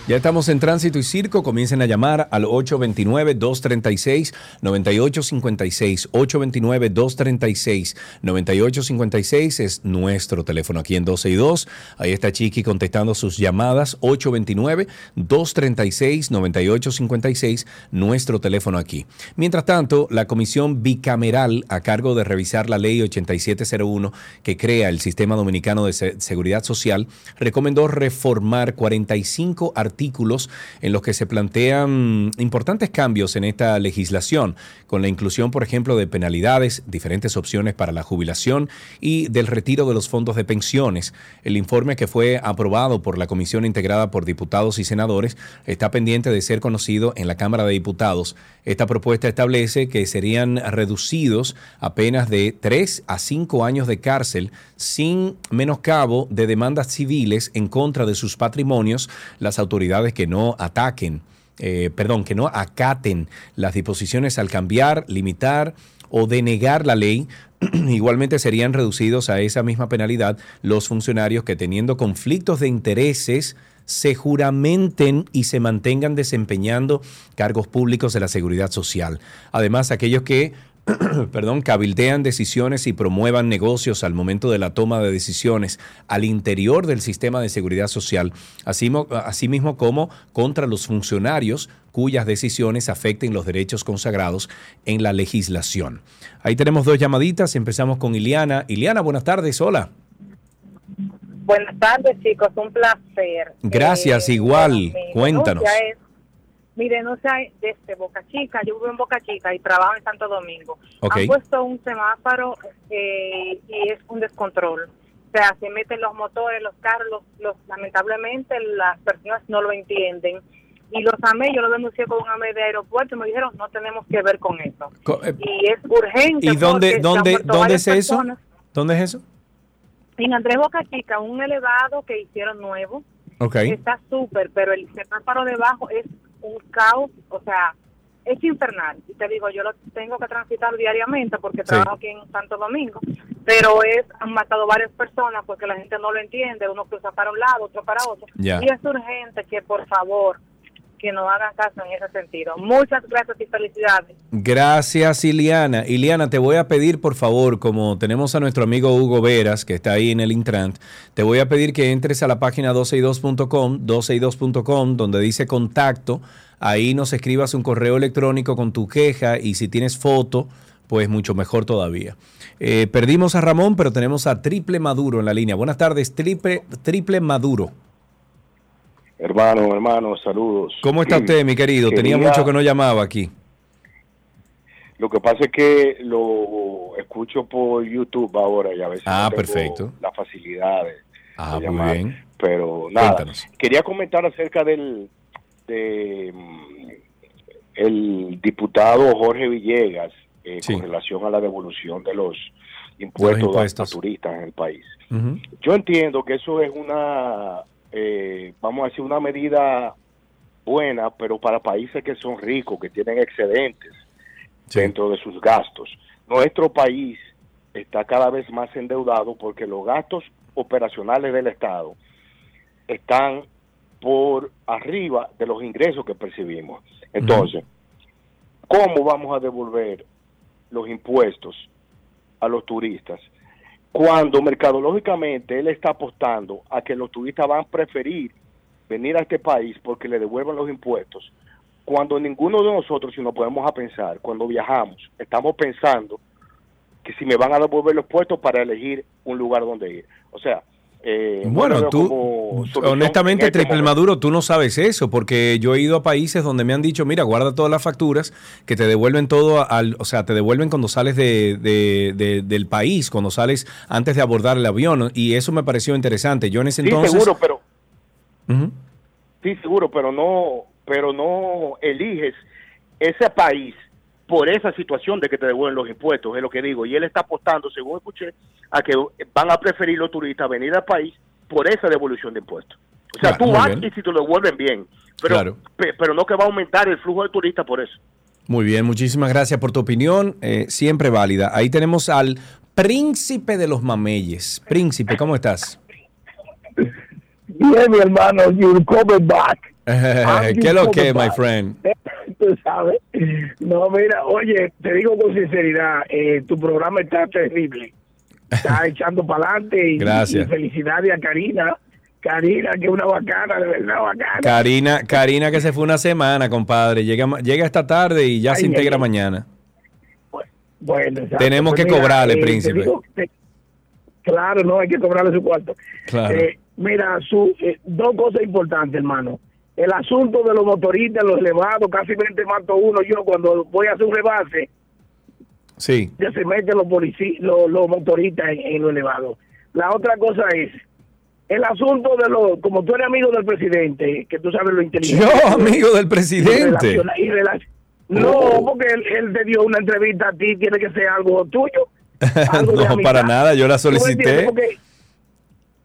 Ya estamos en tránsito y circo. Comiencen a llamar al 829-236-9856. 829-236-9856 es nuestro teléfono aquí en 12 y 2. Ahí está Chiqui contestando sus llamadas. 829-236-9856, nuestro teléfono aquí. Mientras tanto, la comisión bicameral a cargo de revisar la ley 8701 que crea el Sistema Dominicano de Se- Seguridad Social recomendó reformar 45 artículos en los que se plantean importantes cambios en esta legislación, con la inclusión, por ejemplo, de penalidades, diferentes opciones para la jubilación y del retiro de los fondos de pensiones. El informe que fue aprobado por la comisión integrada por diputados y senadores está pendiente de ser conocido en la Cámara de Diputados. Esta propuesta establece que serían reducidos a penas de 3 a 5 años de cárcel sin menoscabo de demandas civiles en contra de sus patrimonios las autoridades que no ataquen, eh, perdón, que no acaten las disposiciones al cambiar, limitar o denegar la ley. *clears throat* Igualmente serían reducidos a esa misma penalidad los funcionarios que teniendo conflictos de intereses se juramenten y se mantengan desempeñando cargos públicos de la seguridad social. Además, aquellos que *clears throat* perdón, cabildean decisiones y promuevan negocios al momento de la toma de decisiones al interior del sistema de seguridad social, así, mo- asimismo como contra los funcionarios cuyas decisiones afecten los derechos consagrados en la legislación. Ahí tenemos dos llamaditas, empezamos con Iliana. Iliana, buenas tardes, hola. Buenas tardes, chicos, un placer. Gracias, Eh, igual, bueno, cuéntanos. es- mi denuncia es desde Boca Chica, yo vivo en Boca Chica y trabajo en Santo Domingo. Ok. Han puesto un semáforo eh, y es un descontrol. O sea, se meten los motores, los carros, los, los- lamentablemente las personas no lo entienden. Y los AME, yo lo denuncié con un AME de aeropuerto y me dijeron, no tenemos que ver con eso. Co- eh, Y es urgente. ¿Y dónde, es eso? personas. ¿Dónde es eso? En Andrés Boca Chica, un elevado que hicieron nuevo. Está súper, pero el semáforo debajo es un caos, o sea, es infernal. Y te digo, yo lo tengo que transitar diariamente porque trabajo aquí en Santo Domingo, pero es han matado varias personas porque la gente no lo entiende, uno cruza para un lado, otro para otro. Y es urgente que por favor que nos hagan caso en ese sentido. Muchas gracias y felicidades. Gracias, Iliana. Iliana, te voy a pedir, por favor, como tenemos a nuestro amigo Hugo Veras, que está ahí en el Intrant, te voy a pedir que entres a la página 12y2.com, 12y2.com, donde dice contacto. Ahí nos escribas un correo electrónico con tu queja y si tienes foto, pues mucho mejor todavía. Eh, perdimos a Ramón, pero tenemos a Triple Maduro en la línea. Buenas tardes, Triple, triple Maduro. Hermano, hermano, saludos. ¿Cómo está usted, mi querido? Tenía mucho que no llamaba aquí. Lo que pasa es que lo escucho por YouTube ahora y a veces Ah, no perfecto. la facilidad de, Ah, de muy llamar. bien. Pero nada, Cuéntanos. quería comentar acerca del de, el diputado Jorge Villegas eh, con relación a la devolución de los impuestos, a- impuestos. A, turistas en el país. Yo entiendo que eso es una, eh, vamos a decir, una medida buena, pero para países que son ricos, que tienen excedentes dentro de sus gastos. Nuestro país está cada vez más endeudado porque los gastos operacionales del Estado están por arriba de los ingresos que percibimos. Entonces, ¿cómo vamos a devolver los impuestos a los turistas cuando mercadológicamente él está apostando a que los turistas van a preferir venir a este país porque le devuelvan los impuestos, cuando ninguno de nosotros, si nos podemos a pensar, cuando viajamos, estamos pensando que si me van a devolver los impuestos para elegir un lugar donde ir. O sea, eh, Bueno, tú, honestamente, en este Triple momento. Maduro, tú no sabes eso, porque yo he ido a países donde me han dicho, mira, guarda todas las facturas, que te devuelven todo, al, o sea, te devuelven cuando sales de, de- de- del país, cuando sales antes de abordar el avión, y eso me pareció interesante. Yo en ese Sí, entonces... seguro, pero. Sí, seguro, pero no, pero no eliges ese país por esa situación de que te devuelven los impuestos, es lo que digo. Y él está apostando, según escuché, a que van a preferir los turistas venir al país por esa devolución de impuestos. O sea, Claro, tú vas bien. y si te lo devuelven bien, pero, Claro. pe- pero no que va a aumentar el flujo de turistas por eso. Muy bien, muchísimas gracias por tu opinión, eh, siempre válida. Ahí tenemos al príncipe de los mameyes. Príncipe, ¿cómo estás? Bien, mi hermano, you're coming back. *laughs* ¿Qué lo que, my friend? Tú sabes. No, mira, oye, te digo con sinceridad, eh, tu programa está terrible. Está *laughs* echando para adelante y, Gracias. y felicidades a Karina. Karina, que es una bacana, de verdad bacana. Karina, Karina que se fue una semana, compadre. Llega, llega esta tarde y ya Ay, se integra ay, mañana. Bueno, exacto. Tenemos Pues que mira, cobrarle, eh, te príncipe. digo, te- claro, no, hay que cobrarle su cuarto. Claro. Eh, mira, su, eh, dos cosas importantes, hermano. El asunto de los motoristas, los elevados, casi 20 mato uno yo cuando voy a hacer un rebase, Sí. ya se meten los policías, los, los motoristas en, en lo elevado. La otra cosa es el asunto de los, como tú eres amigo del presidente, que tú sabes lo inteligente. Yo, amigo del presidente. Y y no, porque él, él te dio una entrevista a ti, tiene que ser algo tuyo. *laughs* algo no, para nada, yo la solicité. Porque-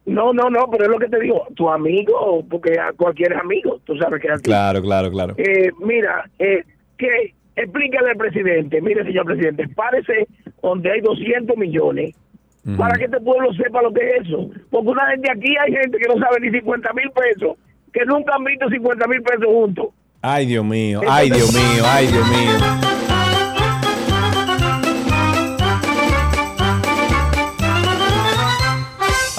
no, no, no, pero es lo que te digo, tu amigo, porque a cualquier amigo, tú sabes que ti. Claro, claro, claro. Eh, mira, eh, que explícale al presidente, mire señor presidente, párese donde hay 200 millones para que este pueblo sepa lo que es eso. Porque una gente aquí hay gente que no sabe ni 50 mil pesos, que nunca han visto 50 mil pesos juntos. Ay, Dios mío, ay, Dios mío, ay, Dios mío.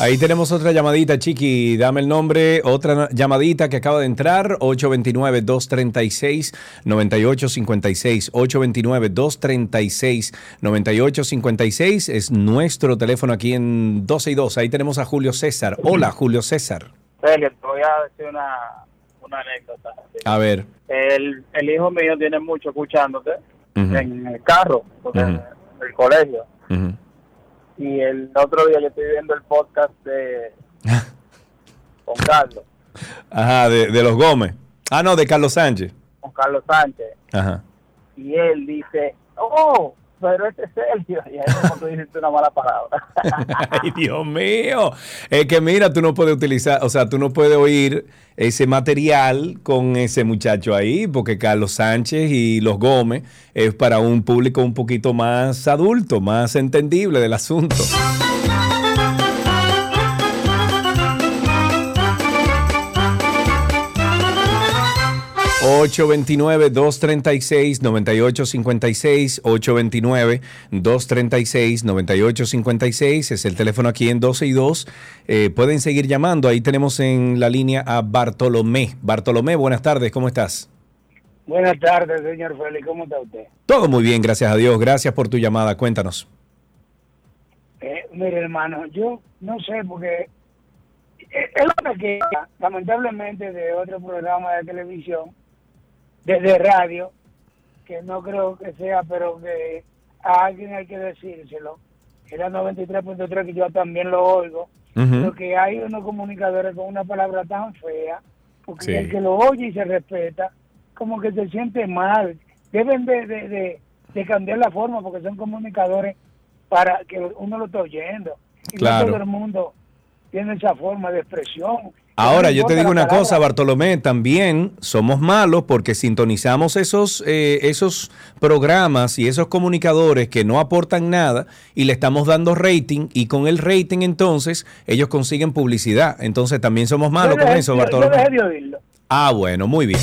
Ahí tenemos otra llamadita, Chiqui. Dame el nombre. Otra llamadita que acaba de entrar. 829-236-9856. 829-236-9856 es nuestro teléfono aquí en 12 y 2. Ahí tenemos a Julio César. Hola, Julio César. Te voy a decir una, una anécdota. A ver. El, el hijo mío tiene mucho escuchándote en el carro, porque en el colegio. Ujú. Y el otro día yo estoy viendo el podcast de *laughs* con Carlos. Ajá, de, de los Gómez. Ah, no, de Carlos Sánchez. con Carlos Sánchez Ajá. y él dice, oh, pero este es Sergio. Y ahí como dices una mala palabra. *laughs* Ay, Dios mío. Es que mira, tú no puedes utilizar, o sea, tú no puedes oír ese material con ese muchacho ahí, porque Carlos Sánchez y los Gómez es para un público un poquito más adulto, más entendible del asunto. ...829-236-9856... ...829-236-9856... ...es el teléfono aquí en 12 y 2... Eh, pueden seguir llamando... ...ahí tenemos en la línea a Bartolomé... ...Bartolomé, buenas tardes, ¿cómo estás? Buenas tardes, señor Félix. ¿Cómo está usted? Todo muy bien, gracias a Dios... ...gracias por tu llamada, cuéntanos... Eh, mire, hermano, yo no sé porque es es lo que lamentablemente de otro programa de televisión, desde radio, que no creo que sea, pero que a alguien hay que decírselo. Era 93.3 que yo también lo oigo. Ujú. Lo que hay unos comunicadores con una palabra tan fea, porque Sí. el que lo oye y se respeta, como que se siente mal. Deben de, de, de, de cambiar la forma, porque son comunicadores para que uno lo esté oyendo. Y Claro. no todo el mundo tiene esa forma de expresión. Ahora, yo te digo una palabra. cosa, Bartolomé, también somos malos porque sintonizamos esos, eh, esos programas y esos comunicadores que no aportan nada y le estamos dando rating y con el rating entonces ellos consiguen publicidad. Entonces también somos malos Yo con dejé- eso, yo- yo Bartolomé. dejé de oírlo. Ah, bueno, muy bien.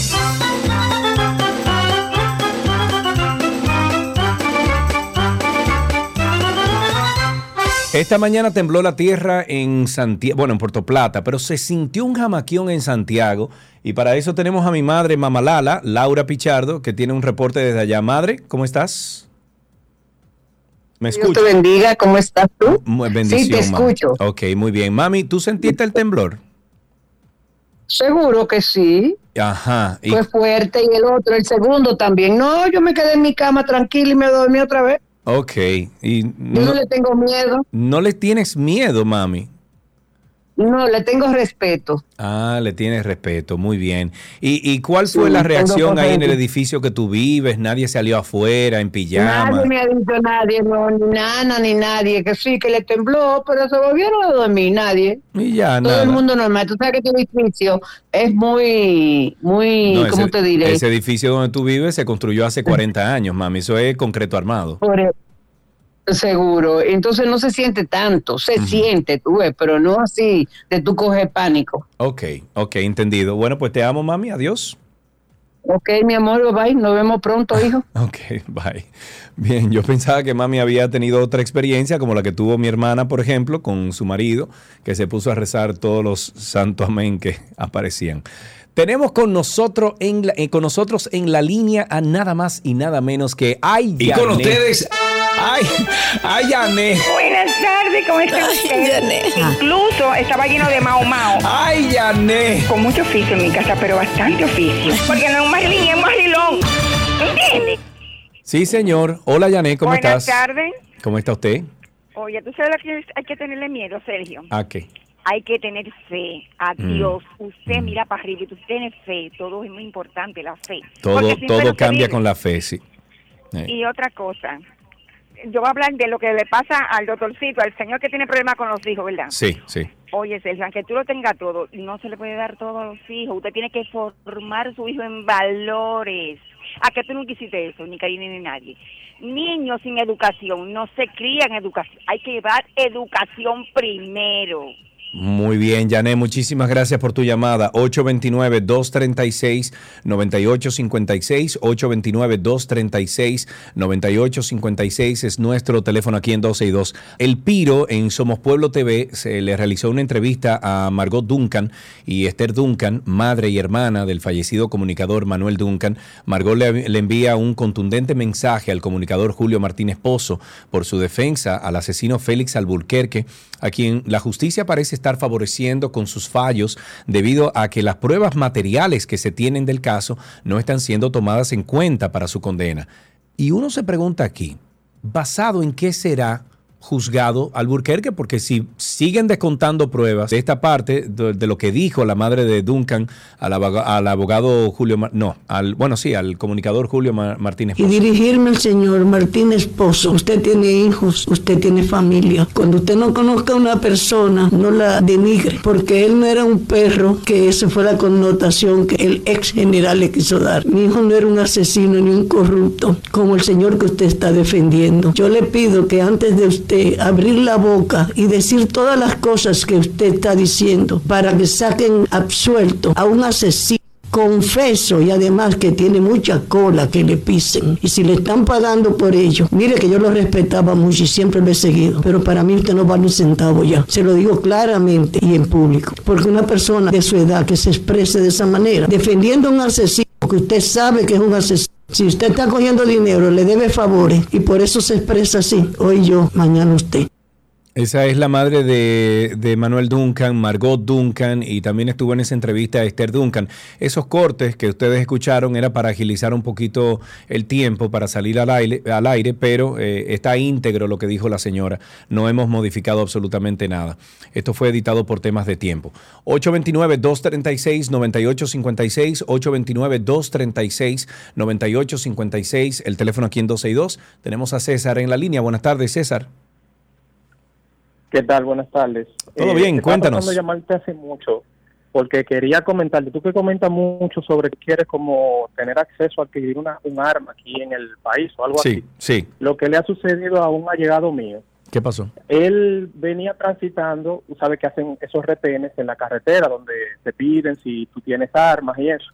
Esta mañana tembló la tierra en Santiago, bueno, en Puerto Plata, pero se sintió un jamaquión en Santiago y para eso tenemos a mi madre, Mamalala, Laura Pichardo, que tiene un reporte desde allá. Madre, ¿cómo estás? ¿Me Dios escuchas? te bendiga, ¿cómo estás tú? Muy bendición, Sí, te mami. escucho. Ok, muy bien. Mami, ¿tú sentiste el temblor? Seguro que sí. Ajá. y- Fue fuerte y el otro, el segundo también. No, yo me quedé en mi cama tranquila y me dormí otra vez. Ok. Y Yo no, no le tengo miedo, no le tienes miedo, mami. No, le tengo respeto. Ah, le tienes respeto, muy bien. ¿Y, y cuál fue Sí, la reacción ahí en el edificio que tú vives? ¿Nadie salió afuera en pijama? Nadie me ha dicho nadie, no, ni Nana ni nadie, que sí, que le tembló, pero se volvieron a dormir, nadie. Y ya, Todo nada. el mundo normal. Tú sabes que este edificio es muy, muy, No, ¿cómo ese, te diré? ese edificio donde tú vives se construyó hace 40 años, mami. Eso es concreto armado. Por el- seguro. Entonces no se siente tanto, se siente, tú ves, pero no así de tú coger pánico. Ok, ok, entendido. Bueno, pues te amo, mami. Adiós. Ok, mi amor, bye, nos vemos pronto, *laughs* hijo. Ok, bye. Bien, yo pensaba que mami había tenido otra experiencia como la que tuvo mi hermana, por ejemplo, con su marido, que se puso a rezar todos los santos amén que *laughs* aparecían. Tenemos con nosotros en la, eh, con nosotros en la línea a nada más y nada menos que ay Y con ustedes, ay ay Yané. Buenas tardes, ¿cómo está usted? Incluso estaba lleno de mao mao. ¡Ay, Yané! Con mucho oficio en mi casa, pero bastante oficio. Porque no es un marilín, es un marilón. ¿Entiendes? Sí, señor. Hola Yané, ¿cómo Buenas estás? tardes. ¿Cómo está usted? Oye, ¿tú sabes lo que hay que tenerle miedo, Sergio? ¿A qué? Hay que tener fe a Mm. Dios. Usted mira para arriba y tú tienes fe. Todo es muy importante, la fe. Todo todo cambia vive. con la fe, sí. Eh, Y otra cosa. Yo voy a hablar de lo que le pasa al doctorcito, al señor que tiene problemas con los hijos, ¿verdad? Sí, sí. Oye, Sergio, aunque tú lo tengas todo, no se le puede dar todo a los hijos. Usted tiene que formar a su hijo en valores. ¿A qué tú no hiciste eso, ni Karina ni nadie? Niños sin educación no se crían educación. Hay que llevar educación primero. Muy bien, Yané, muchísimas gracias por tu llamada. 829-236-9856. 829-236-9856 es nuestro teléfono aquí en 12 y 2. El Piro en Somos Pueblo TV se le realizó una entrevista a Margot Duncan y Esther Duncan, madre y hermana del fallecido comunicador Manuel Duncan. Margot le, le envía un contundente mensaje al comunicador Julio Martínez Pozo por su defensa al asesino Félix Alburquerque, a quien la justicia parece estar favoreciendo con sus fallos debido a que las pruebas materiales que se tienen del caso no están siendo tomadas en cuenta para su condena. Y uno se pregunta aquí, ¿basado en qué será juzgado Alburquerque, porque si siguen descontando pruebas de esta parte, de, de lo que dijo la madre de Duncan al, aboga- al abogado Julio, Mar- no, al, bueno, sí, al comunicador Julio Ma- Martínez. Y dirigirme al señor Martínez Pozo. Usted tiene hijos, usted tiene familia. Cuando usted no conozca a una persona, no la denigre, porque él no era un perro, que esa fue la connotación que el ex general le quiso dar. Mi hijo no era un asesino ni un corrupto, como el señor que usted está defendiendo. Yo le pido que antes de usted abrir la boca y decir todas las cosas que usted está diciendo, para que saquen absuelto a un asesino confeso y además que tiene mucha cola que le pisen. Y si le están pagando por ello, mire que yo lo respetaba mucho y siempre lo he seguido, pero para mí usted no vale un centavo ya. Se lo digo claramente y en público, porque una persona de su edad que se exprese de esa manera, defendiendo a un asesino que usted sabe que es un asesino. Si usted está cogiendo dinero, le debe favores y por eso se expresa así. Hoy yo, mañana usted. Esa es la madre de, Manuel Duncan, Margot Duncan, y también estuvo en esa entrevista Esther Duncan. Esos cortes que ustedes escucharon era para agilizar un poquito el tiempo para salir al aire, al aire pero eh, está íntegro lo que dijo la señora. No hemos modificado absolutamente nada. Esto fue editado por temas de tiempo. 829-236-9856, 829-236-9856, el teléfono aquí en 262. Tenemos a César en la línea. Buenas tardes, César. ¿Qué tal? Buenas tardes. Todo bien, estaba cuéntanos. de llamarte hace mucho porque quería comentarte, tú que comentas mucho sobre que quieres como tener acceso a adquirir una, un arma aquí en el país o algo Sí, así. sí. Lo que le ha sucedido a un allegado mío, ¿Qué pasó? él venía transitando, tú sabes que hacen esos retenes en la carretera donde te piden si tú tienes armas y eso.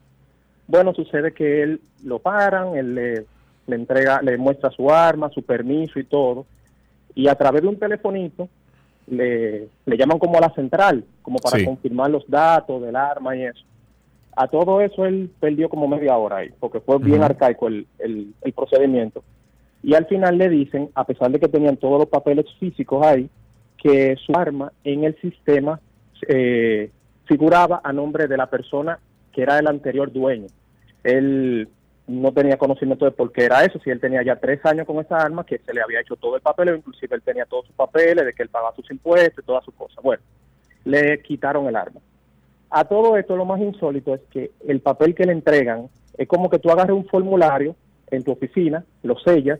Bueno, sucede que él lo paran, él le, le entrega, le muestra su arma, su permiso y todo, y a través de un telefonito le, le llaman como a la central, como para Sí. confirmar los datos del arma y eso. A todo eso él perdió como media hora ahí, porque fue bien arcaico el, el, el procedimiento. Y al final le dicen, a pesar de que tenían todos los papeles físicos ahí, que su arma en el sistema eh, figuraba a nombre de la persona que era el anterior dueño. Él no tenía conocimiento de por qué era eso, si él tenía ya tres años con esa arma, que se le había hecho todo el papel, inclusive él tenía todos sus papeles, de que él pagaba sus impuestos y todas sus cosas. Bueno, le quitaron el arma. A todo esto lo más insólito es que el papel que le entregan es como que tú agarres un formulario en tu oficina, lo sellas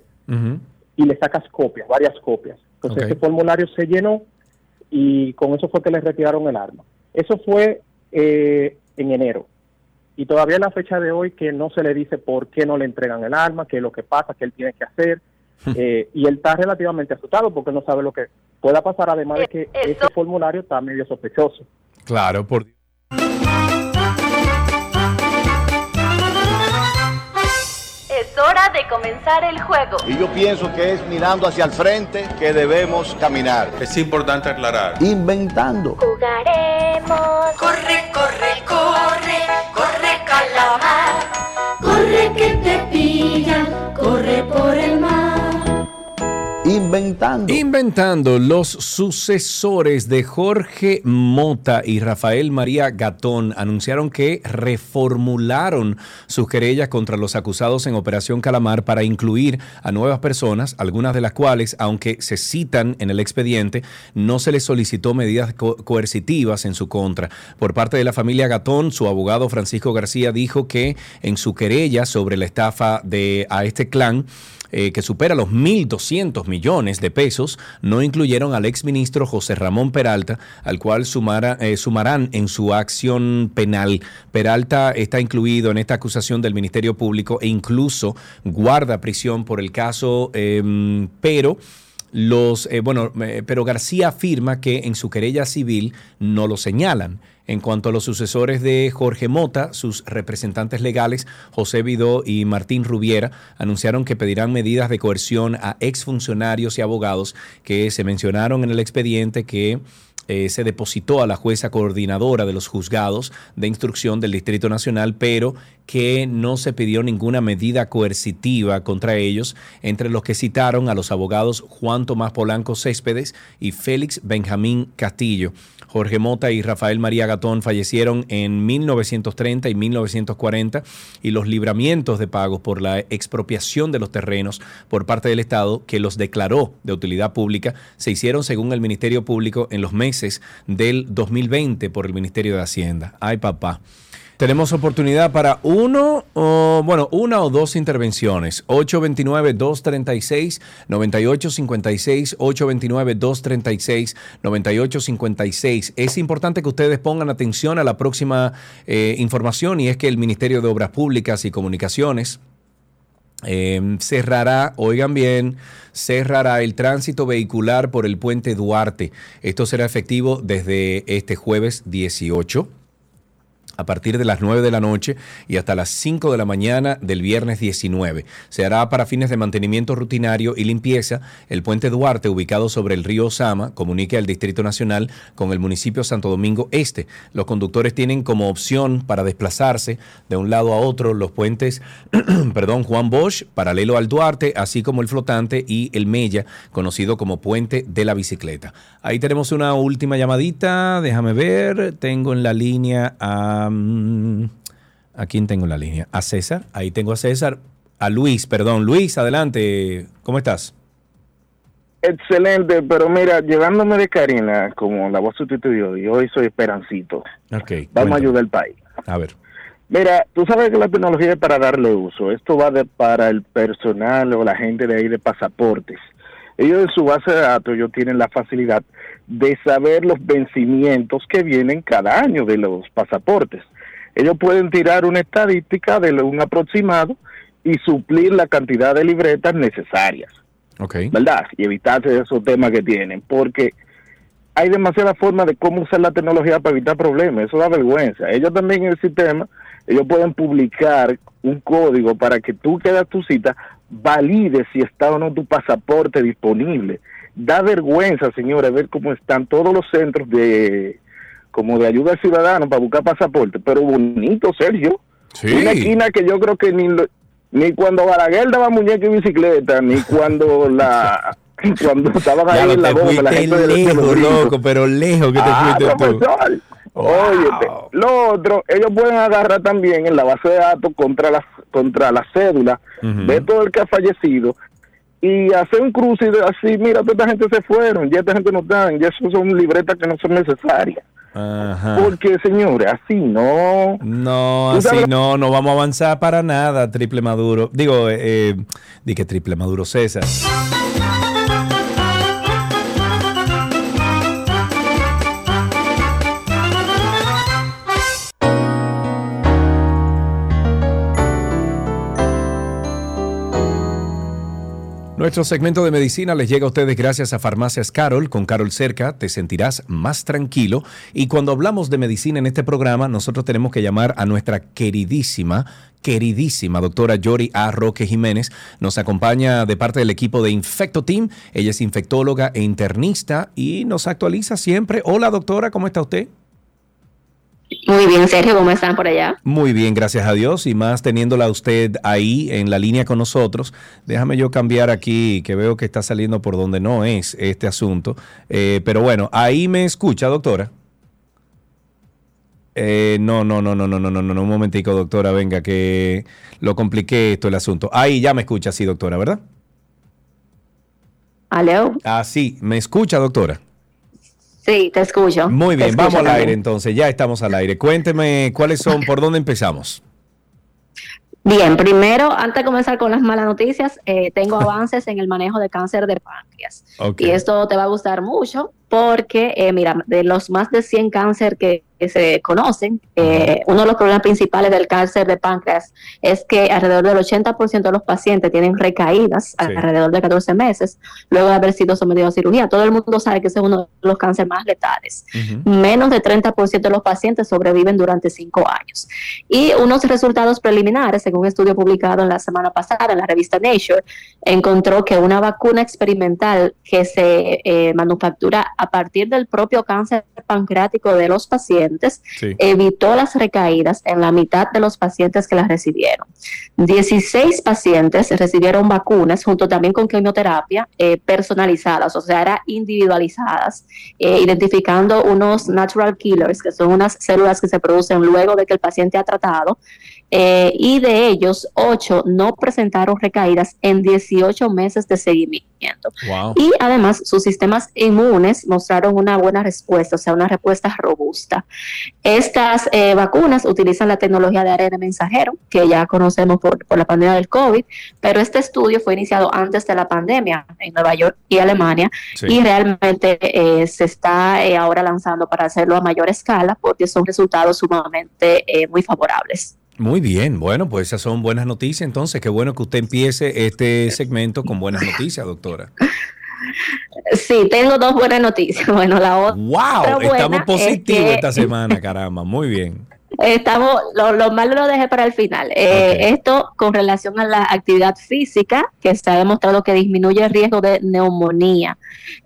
y le sacas copias, varias copias. Entonces ese formulario se llenó y con eso fue que le retiraron el arma. Eso fue eh, en enero. Y todavía en la fecha de hoy que no se le dice por qué no le entregan el arma, qué es lo que pasa, qué él tiene que hacer. Eh, y él está relativamente asustado porque no sabe lo que pueda pasar, además de que ese formulario está medio sospechoso. Claro, por Es hora de comenzar el juego. Y yo pienso que es mirando hacia el frente que debemos caminar. Es importante aclarar. Inventando. Jugaremos. Corre, corre, corre Inventando. Inventando los sucesores de Jorge Mota y Rafael María Gatón anunciaron que reformularon sus querellas contra los acusados en Operación Calamar para incluir a nuevas personas, algunas de las cuales, aunque se citan en el expediente, no se les solicitó medidas co- coercitivas en su contra. Por parte de la familia Gatón, su abogado Francisco García dijo que en su querella sobre la estafa de a este clan eh, que supera los 1.200 millones de pesos, no incluyeron al exministro José Ramón Peralta, al cual sumara- eh, sumarán en su acción penal. Peralta está incluido en esta acusación del Ministerio Público e incluso guarda prisión por el caso, em, pero... Los, eh, bueno, pero García afirma que en su querella civil no lo señalan. En cuanto a los sucesores de Jorge Mota, sus representantes legales, José Vidó y Martín Rubiera, anunciaron que pedirán medidas de coerción a exfuncionarios y abogados que se mencionaron en el expediente que eh, se depositó a la jueza coordinadora de los juzgados de instrucción del Distrito Nacional, pero que no se pidió ninguna medida coercitiva contra ellos, entre los que citaron a los abogados Juan Tomás Polanco Céspedes y Félix Benjamín Castillo. Jorge Mota y Rafael María Gatón fallecieron en 1930 y 1940 y los libramientos de pagos por la expropiación de los terrenos por parte del Estado que los declaró de utilidad pública se hicieron según el Ministerio Público en los meses del 2020 por el Ministerio de Hacienda. Ay papá. Tenemos oportunidad para uno o, bueno, una o dos intervenciones. 829-236-9856, 829-236-9856. Es importante que ustedes pongan atención a la próxima eh, información y es que el Ministerio de Obras Públicas y Comunicaciones eh, cerrará, oigan bien, cerrará el tránsito vehicular por el puente Duarte. Esto será efectivo desde este jueves 18 a partir de las 9 de la noche y hasta las 5 de la mañana del viernes 19. Se hará para fines de mantenimiento rutinario y limpieza. El puente Duarte, ubicado sobre el río Osama, comunica al Distrito Nacional con el municipio Santo Domingo Este. Los conductores tienen como opción para desplazarse de un lado a otro los puentes, *clears throat* perdón, Juan Bosch, paralelo al Duarte, así como el flotante y el Mella, conocido como puente de la bicicleta. Ahí tenemos una última llamadita, déjame ver, tengo en la línea a... ¿A quién tengo en la línea? A César, ahí tengo a César, a Luis, perdón. Luis, adelante, ¿cómo estás? Excelente, pero mira, llevándome de Karina como la voz sustituyó y hoy soy Esperancito. Ok. Vamos a ayudar al país. A ver. Mira, tú sabes que la tecnología es para darle uso. Esto va de, para el personal o la gente de ahí de pasaportes. Ellos en su base de datos, ellos tienen la facilidad de saber los vencimientos que vienen cada año de los pasaportes. Ellos pueden tirar una estadística de un aproximado y suplir la cantidad de libretas necesarias. Ok. ¿verdad? Y evitarse esos temas que tienen, porque hay demasiadas formas de cómo usar la tecnología para evitar problemas, eso da vergüenza. Ellos también en el sistema, ellos pueden publicar un código para que tú que das tu cita valide si está o no tu pasaporte disponible. Da vergüenza, señores, ver cómo están todos los centros de como de ayuda al ciudadano para buscar pasaporte, pero bonito, Sergio. Sí. Una esquina que yo creo que ni lo- ni cuando Balaguer daba muñeca y bicicleta, ni *laughs* cuando la cuando estaban ahí en la bomba, la gente de lejos, bolitos. loco, pero lejos que te Ah, fuiste tú. profesor. Óyete, lo otro, ellos pueden agarrar también en la base de datos contra la, contra la cédula Ujú. de todo el que ha fallecido y hacer un cruce y de- así, mira, toda esta gente se fueron, ya esta gente no están, ya eso son libretas que no son necesarias. Ajá. Porque, señores, así no. No, así no, no vamos a avanzar para nada, triple Maduro. Digo, eh, eh, di que triple Maduro César. Nuestro segmento de medicina les llega a ustedes gracias a Farmacias Carol. Con Carol cerca te sentirás más tranquilo. Y cuando hablamos de medicina en este programa, nosotros tenemos que llamar a nuestra queridísima, queridísima doctora Yori A. Roque Jiménez. Nos acompaña de parte del equipo de Infecto Team. Ella es infectóloga e internista y nos actualiza siempre. Hola doctora, ¿cómo está usted? Muy bien, Sergio, ¿cómo están por allá? Muy bien, gracias a Dios. Y más teniéndola usted ahí en la línea con nosotros. Déjame yo cambiar aquí, que veo que está saliendo por donde no es este asunto. Eh, pero bueno, ahí me escucha, doctora. Eh, no, no, no, no, no, no, no, no, un momentico, doctora, venga, que lo compliqué esto el asunto. Ahí ya me escucha, sí, doctora, ¿verdad? ¿Aló? Ah, sí, me escucha, doctora. Sí, te escucho. Muy bien, escucho vamos al también. aire entonces, ya estamos al aire. Cuénteme cuáles son, por dónde empezamos. Bien, primero, antes de comenzar con las malas noticias, eh, tengo *laughs* avances en el manejo de cáncer de páncreas. Y esto te va a gustar mucho porque, eh, mira, de los más de 100 cáncer que que se conocen. Eh, uno de los problemas principales del cáncer de páncreas es que alrededor del 80% de los pacientes tienen recaídas alrededor de 14 meses luego de haber sido sometidos a cirugía. Todo el mundo sabe que ese es uno de los cánceres más letales. Menos de 30% de los pacientes sobreviven durante 5 años. Y unos resultados preliminares, según un estudio publicado en la semana pasada en la revista Nature, encontró que una vacuna experimental que se eh, manufactura a partir del propio cáncer pancreático de los pacientes Sí. evitó las recaídas en la mitad de los pacientes que las recibieron. 16 pacientes recibieron vacunas junto también con quimioterapia eh, personalizadas, o sea, eran individualizadas, eh, identificando unos natural killers, que son unas células que se producen luego de que el paciente ha tratado, eh, y de ellos, 8 no presentaron recaídas en 18 meses de seguimiento. Wow. Y además, sus sistemas inmunes mostraron una buena respuesta, o sea, una respuesta robusta. Estas eh, vacunas utilizan la tecnología de ARN mensajero, que ya conocemos por, por la pandemia del COVID, pero este estudio fue iniciado antes de la pandemia en Nueva York y Alemania, Sí. y realmente eh, se está eh, ahora lanzando para hacerlo a mayor escala, porque son resultados sumamente muy favorables. Muy bien, bueno, pues esas son buenas noticias. Entonces, qué bueno que usted empiece este segmento con buenas noticias, doctora. Sí, tengo dos buenas noticias. *laughs* Bueno, la otra ¡Wow! buena Estamos es positivos que- esta semana, caramba. Muy bien. Estamos, lo, lo malo lo dejé para el final. Eh, Esto con relación a la actividad física, que se ha demostrado que disminuye el riesgo de neumonía.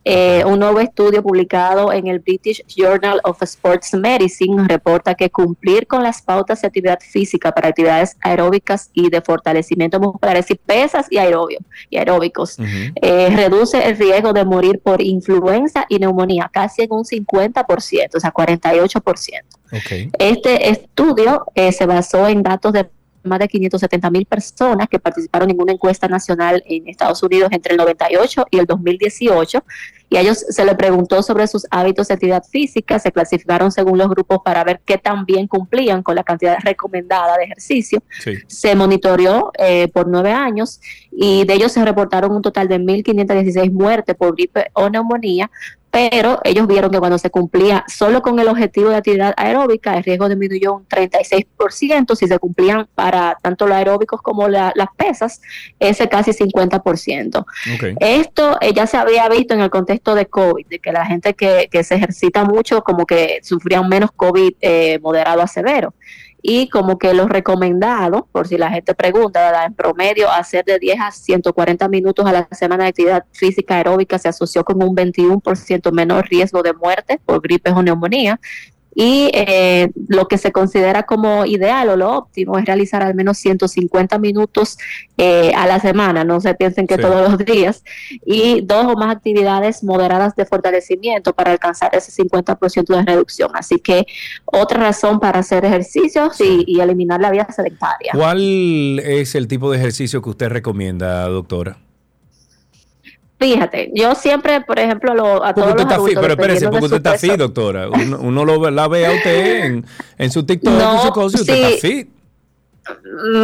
Eh, un nuevo estudio publicado en el British Journal of Sports Medicine reporta que cumplir con las pautas de actividad física para actividades aeróbicas y de fortalecimiento muscular, es decir, pesas y, aerobio, y aeróbicos, eh, reduce el riesgo de morir por influenza y neumonía casi en un 50%, o sea, 48%. Este estudio eh, se basó en datos de más de 570 mil personas que participaron en una encuesta nacional en Estados Unidos entre el 98 y el 2018 y a ellos se les preguntó sobre sus hábitos de actividad física, se clasificaron según los grupos para ver qué tan bien cumplían con la cantidad recomendada de ejercicio. Sí. Se monitoreó eh, por nueve años y de ellos se reportaron un total de 1.516 muertes por gripe o neumonía, pero ellos vieron que cuando se cumplía solo con el objetivo de actividad aeróbica, el riesgo disminuyó un 36%, si se cumplían para tanto los aeróbicos como la- las pesas, ese casi 50%. Ok. Esto eh, ya se había visto en el contexto de COVID, de que la gente que, que se ejercita mucho como que sufrían menos COVID eh, moderado a severo. Y como que lo recomendado, por si la gente pregunta, en promedio hacer de 10 a 140 minutos a la semana de actividad física aeróbica se asoció con un 21% menor riesgo de muerte por gripes o neumonía. Y eh, lo que se considera como ideal o lo óptimo es realizar al menos 150 minutos eh, a la semana, no se piensen que Sí. todos los días, y dos o más actividades moderadas de fortalecimiento para alcanzar ese 50% de reducción. Así que otra razón para hacer ejercicios y, y eliminar la vida sedentaria. ¿Cuál es el tipo de ejercicio que usted recomienda, doctora? Fíjate, yo siempre, por ejemplo, lo, a todos los adultos, pero espérese, porque usted está fit, doctora. Uno, uno lo, la ve a usted en, en su TikTok y No, su cosa y usted sí. está fit.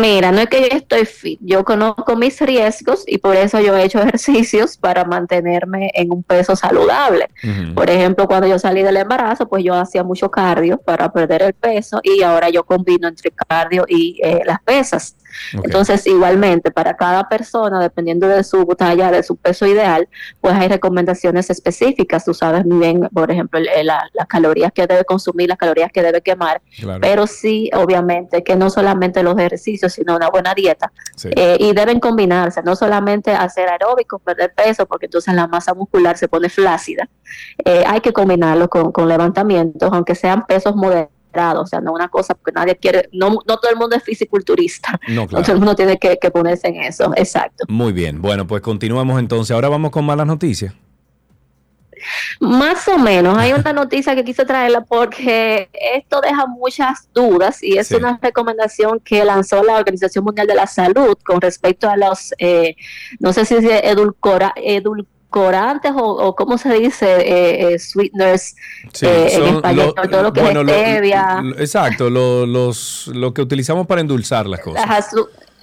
Mira, no es que yo estoy fit, yo conozco mis riesgos y por eso yo he hecho ejercicios para mantenerme en un peso saludable. Por ejemplo, cuando yo salí del embarazo, pues yo hacía mucho cardio para perder el peso y ahora yo combino entre cardio y eh, las pesas. Entonces, igualmente, para cada persona, dependiendo de su talla, de su peso ideal, pues hay recomendaciones específicas. Tú sabes muy bien, por ejemplo, la- las calorías que debe consumir, las calorías que debe quemar, Claro. pero sí, obviamente, que no solamente los ejercicios, sino una buena dieta. Sí. Eh, y deben combinarse, no solamente hacer aeróbicos, perder peso, porque entonces la masa muscular se pone flácida. Eh, hay que combinarlo con, con levantamientos, aunque sean pesos o sea, no una cosa, porque nadie quiere, no, no todo el mundo es fisiculturista, *laughs* No, no todo el mundo tiene que, que ponerse en eso, exacto. Muy bien. Bueno, pues continuamos entonces. Ahora vamos con malas noticias. Más o menos, hay *laughs* una noticia que quise traerla porque esto deja muchas dudas y es Sí. una recomendación que lanzó la Organización Mundial de la Salud con respecto a los, eh, no sé si es edulcora, edulcorantes o, o cómo se dice, eh, eh, sweeteners Sí, eh, en español, lo- todo lo que bueno, es stevia. lo- exacto, lo, los, lo que utilizamos para endulzar las cosas. Las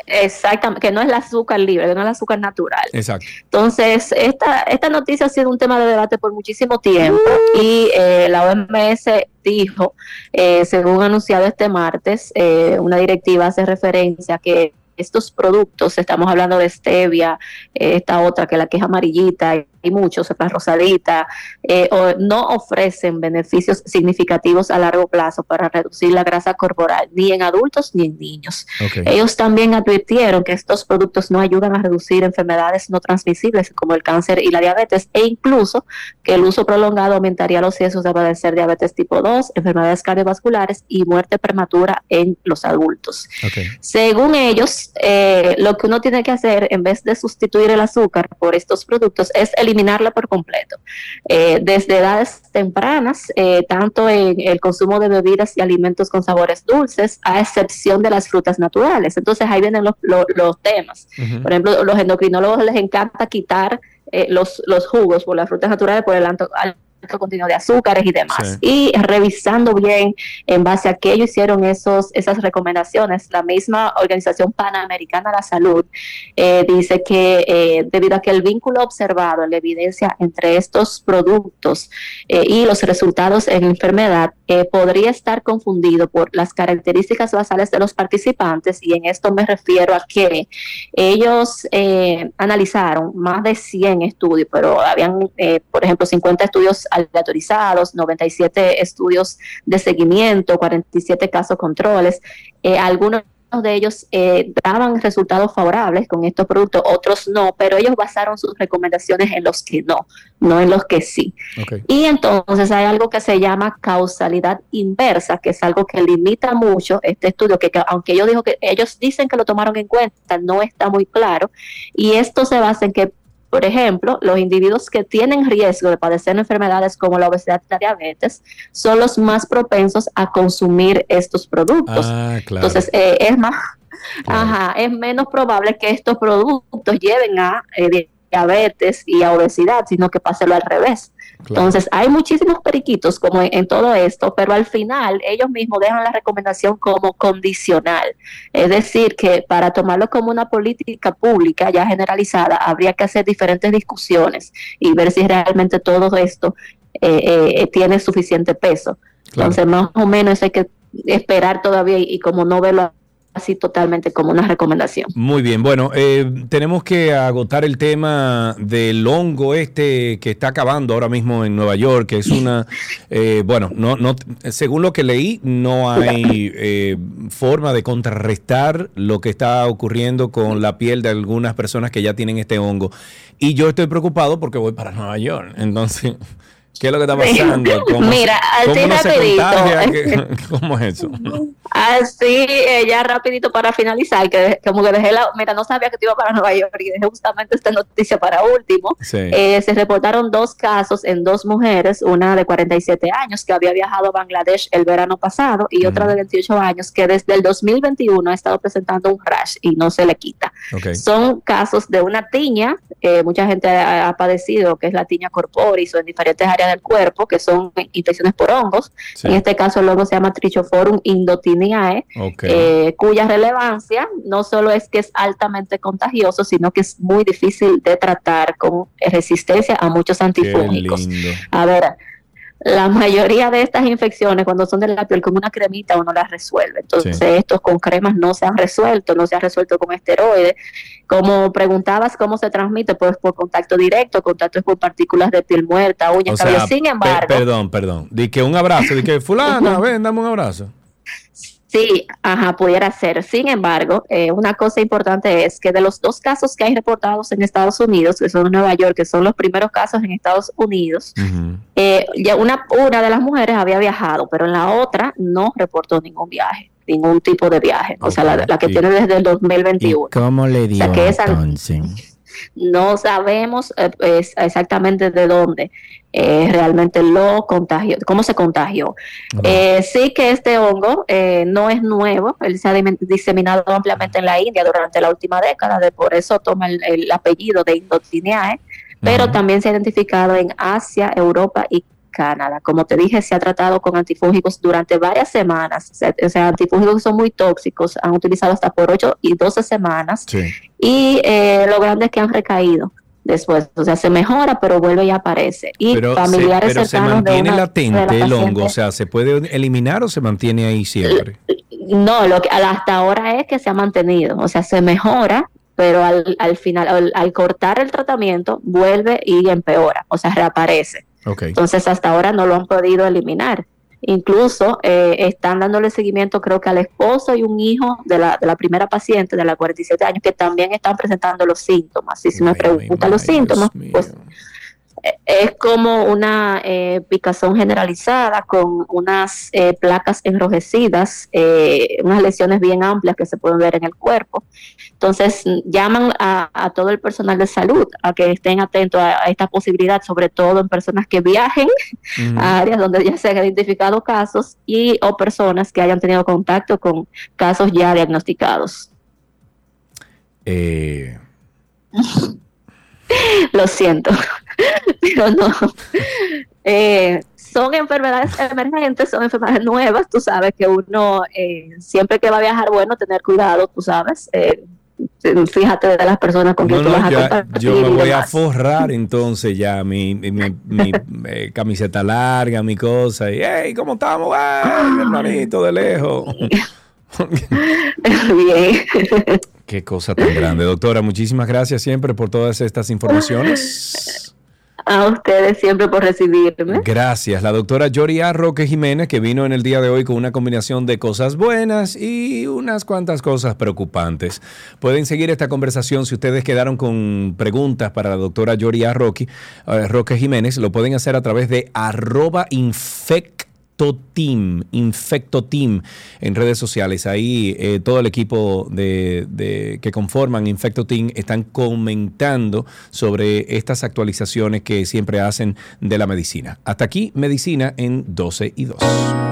Exactamente, que no es el azúcar libre, que no es el azúcar natural. Exacto. Entonces, esta, esta noticia ha sido un tema de debate por muchísimo tiempo y eh, la OMS dijo, eh, según anunciado este martes, eh, una directiva hace referencia que estos productos, estamos hablando de stevia, eh, esta otra que la que es amarillita y muchos, la rosadita, eh, o- no ofrecen beneficios significativos a largo plazo para reducir la grasa corporal, ni en adultos ni en niños. Ellos también advirtieron que estos productos no ayudan a reducir enfermedades no transmisibles como el cáncer y la diabetes e incluso que el uso prolongado aumentaría los riesgos de padecer diabetes tipo 2, enfermedades cardiovasculares y muerte prematura en los adultos. Según ellos, eh, lo que uno tiene que hacer en vez de sustituir el azúcar por estos productos es eliminarla por completo. Eh, desde edades tempranas, eh, tanto en el consumo de bebidas y alimentos con sabores dulces, a excepción de las frutas naturales. Entonces ahí vienen los, los- los temas. Por ejemplo, los endocrinólogos les encanta quitar eh, los, los jugos por las frutas naturales por el alto, alto contenido de azúcares y demás. Y revisando bien en base a qué ellos hicieron esos, esas recomendaciones, la misma Organización Panamericana de la Salud eh, dice que eh, debido a que el vínculo observado en la evidencia entre estos productos eh, y los resultados en enfermedad podría estar confundido por las características basales de los participantes y en esto me refiero a que ellos eh, analizaron más de 100 estudios, pero habían, eh, por ejemplo, 50 estudios aleatorizados, 97 estudios de seguimiento, 47 casos controles. Eh, algunos de ellos eh, daban resultados favorables con estos productos, otros no, pero ellos basaron sus recomendaciones en los que no, no en los que sí. Y entonces hay algo que se llama causalidad inversa, que es algo que limita mucho este estudio, que, que aunque ellos, dijo que, ellos dicen que lo tomaron en cuenta, no está muy claro. Y esto se basa en que, por ejemplo, los individuos que tienen riesgo de padecer enfermedades como la obesidad y la diabetes son los más propensos a consumir estos productos. Ah, claro. Entonces, eh, es más, ajá, es menos probable que estos productos lleven a eh, diabetes y a obesidad, sino que pase lo al revés. Entonces, hay muchísimos periquitos como en, en todo esto, pero al final ellos mismos dejan la recomendación como condicional. Es decir, que para tomarlo como una política pública ya generalizada, habría que hacer diferentes discusiones y ver si realmente todo esto eh, eh, tiene suficiente peso. Claro. Entonces, más o menos hay que esperar todavía y, y como no verlo así totalmente como una recomendación. Muy bien, bueno, eh, tenemos que agotar el tema del hongo este que está acabando ahora mismo en Nueva York, que es una, *laughs* eh, bueno, no, no, según lo que leí, no hay eh, forma de contrarrestar lo que está ocurriendo con la piel de algunas personas que ya tienen este hongo. Y yo estoy preocupado porque voy para Nueva York, entonces... ¿Qué es lo que está pasando? *laughs* ¿Cómo, Mira, cómo así se rapidito. *laughs* ¿Cómo es eso? Así, eh, ya rapidito para finalizar, que como que dejé la, mira, no sabía que te iba para Nueva York y dejé justamente esta noticia para último. Sí. Eh, se reportaron dos casos en dos mujeres, una de 47 años que había viajado a Bangladesh el verano pasado y otra de 28 años que desde el 2021 ha estado presentando un rash y no se le quita. Ok. Son casos de una tiña, eh, mucha gente ha, ha padecido, que es la tiña corporis o en diferentes áreas del cuerpo, que son infecciones por hongos. Sí. En este caso el hongo se llama Trichoforum indotiniae, Ok. eh, cuya relevancia no solo es que es altamente contagioso, sino que es muy difícil de tratar con resistencia a muchos antifúngicos. A ver, la mayoría de estas infecciones, cuando son de la piel con una cremita, uno las resuelve. Entonces, Sí. estos con cremas no se han resuelto, no se han resuelto con esteroides. Como preguntabas cómo se transmite, pues por contacto directo, contacto por partículas de piel muerta, uñas, cabello. Sin pe- embargo, perdón, perdón. Di que un abrazo, di que fulana, *laughs* ven, dame un abrazo. Sí, ajá, pudiera ser. Sin embargo, eh, una cosa importante es que de los dos casos que hay reportados en Estados Unidos, que son en Nueva York, que son los primeros casos en Estados Unidos, eh, ya una, una de las mujeres había viajado, pero en la otra no reportó ningún viaje, ningún tipo de viaje. O sea, la, la que Y- tiene desde el 2021. ¿Cómo le dio sea, que esa- entonces? No sabemos eh, exactamente de dónde eh, realmente lo contagió, cómo se contagió. Eh, sí que este hongo no es nuevo, él se ha diseminado ampliamente en la India durante la última década, de por eso toma el, el apellido de Indotiniae, pero también se ha identificado en Asia, Europa y Canadá. Como te dije, se ha tratado con antifúngicos durante varias semanas. O sea, o sea, antifúngicos son muy tóxicos, han utilizado hasta por 8 y 12 semanas. Y eh, lo grande es que han recaído después. O sea, se mejora, pero vuelve y aparece. Y Pero, se, familiares pero se cercanos de mantiene una- de latente la el hongo, o sea, ¿se puede eliminar o se mantiene ahí siempre? No, lo que hasta ahora es que se ha mantenido, o sea, se mejora, pero al, al final, al, al cortar el tratamiento, vuelve y empeora, o sea, reaparece. Entonces, hasta ahora no lo han podido eliminar. Incluso eh, están dándole seguimiento, creo que al esposo y un hijo de la, de la primera paciente de la 47 años, que también están presentando los síntomas. Y si me preguntan los síntomas, pues eh, es como una eh, picazón generalizada con unas eh, placas enrojecidas, eh, unas lesiones bien amplias que se pueden ver en el cuerpo. Entonces, llaman a, a todo el personal de salud a que estén atentos a, a esta posibilidad, sobre todo en personas que viajen a áreas donde ya se han identificado casos y o personas que hayan tenido contacto con casos ya diagnosticados. Eh, *laughs* Lo siento, *laughs* pero no. Eh, son enfermedades emergentes, son enfermedades nuevas, tú sabes que uno eh, siempre que va a viajar, bueno, tener cuidado, tú sabes. eh, fíjate de las personas con no, quien tú no, vas a ya- yo me voy a forrar entonces ya mi, mi, mi- mi, *laughs* eh, camiseta larga, mi cosa. Y, hey, ¿cómo estamos? ¡Ay, hermanito, de lejos! *laughs* Bien. Qué cosa tan grande. Doctora, muchísimas gracias siempre por todas estas informaciones. A ustedes siempre por recibirme. Gracias. La doctora Yoria Roque Jiménez, que vino en el día de hoy con una combinación de cosas buenas y unas cuantas cosas preocupantes. Pueden seguir esta conversación si ustedes quedaron con preguntas para la doctora Yoria Roque, eh, Jiménez. Lo pueden hacer a través de arroba infectoteam, infectoteam en redes sociales. Ahí eh, todo el equipo de, que conforman Infectoteam están comentando sobre estas actualizaciones que siempre hacen de la medicina. Hasta aquí, medicina en 12 y 2.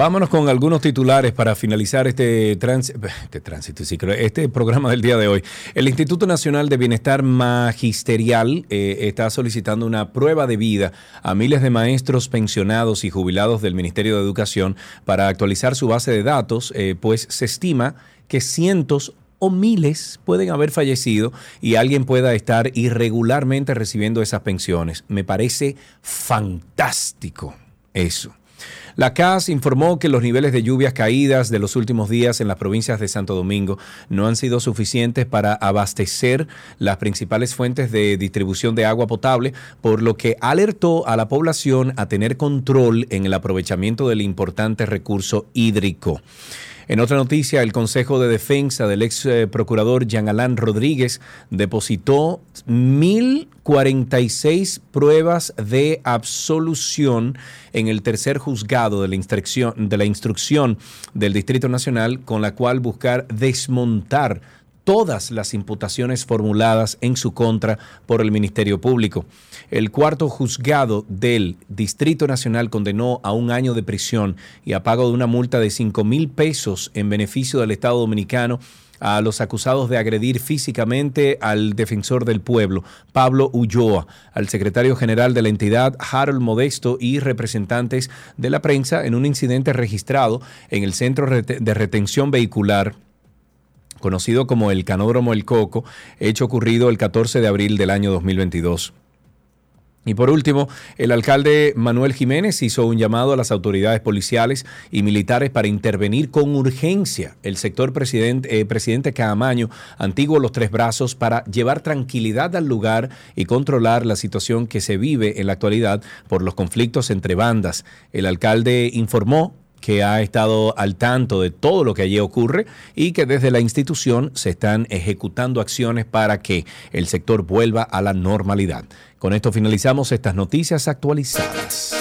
Vámonos con algunos titulares para finalizar este, trans- este tránsito, este programa del día de hoy. El Instituto Nacional de Bienestar Magisterial eh, está solicitando una prueba de vida a miles de maestros pensionados y jubilados del Ministerio de Educación para actualizar su base de datos, eh, pues se estima que cientos o miles pueden haber fallecido y alguien pueda estar irregularmente recibiendo esas pensiones. Me parece fantástico eso. La CAS informó que los niveles de lluvias caídas de los últimos días en las provincias de Santo Domingo no han sido suficientes para abastecer las principales fuentes de distribución de agua potable, por lo que alertó a la población a tener control en el aprovechamiento del importante recurso hídrico. En otra noticia, el Consejo de Defensa del ex eh, procurador Jean Alain Rodríguez depositó 1.046 pruebas de absolución en el tercer juzgado de la, instrucción, de la instrucción del Distrito Nacional, con la cual buscar desmontar todas las imputaciones formuladas en su contra por el Ministerio Público. El cuarto juzgado del Distrito Nacional condenó a un año de prisión y a pago de una multa de 5 mil pesos en beneficio del Estado Dominicano a los acusados de agredir físicamente al defensor del pueblo, Pablo Ulloa, al secretario general de la entidad, Harold Modesto, y representantes de la prensa en un incidente registrado en el Centro de Retención Vehicular conocido como el Canódromo El Coco, hecho ocurrido el 14 de abril del año 2022. Y por último, el alcalde Manuel Jiménez hizo un llamado a las autoridades policiales y militares para intervenir con urgencia el sector presidente, eh, presidente Caamaño, antiguo Los Tres Brazos, para llevar tranquilidad al lugar y controlar la situación que se vive en la actualidad por los conflictos entre bandas. El alcalde informó que ha estado al tanto de todo lo que allí ocurre y que desde la institución se están ejecutando acciones para que el sector vuelva a la normalidad. Con esto finalizamos estas noticias actualizadas.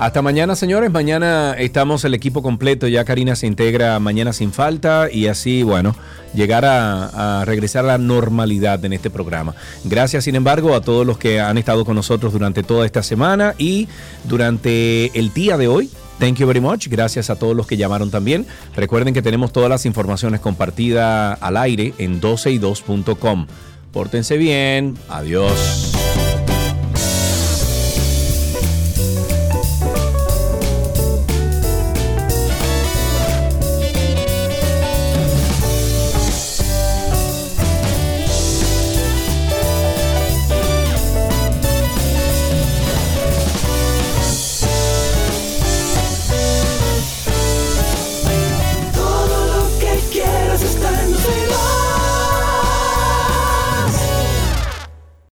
Hasta mañana, señores. Mañana estamos el equipo completo. Ya Karina se integra mañana sin falta y así, bueno, llegar a, regresar a la normalidad en este programa. Gracias, sin embargo, a todos los que han estado con nosotros durante toda esta semana y durante el día de hoy. Thank you very much. Gracias a todos los que llamaron también. Recuerden que tenemos todas las informaciones compartidas al aire en 12y2.com. Pórtense bien. Adiós.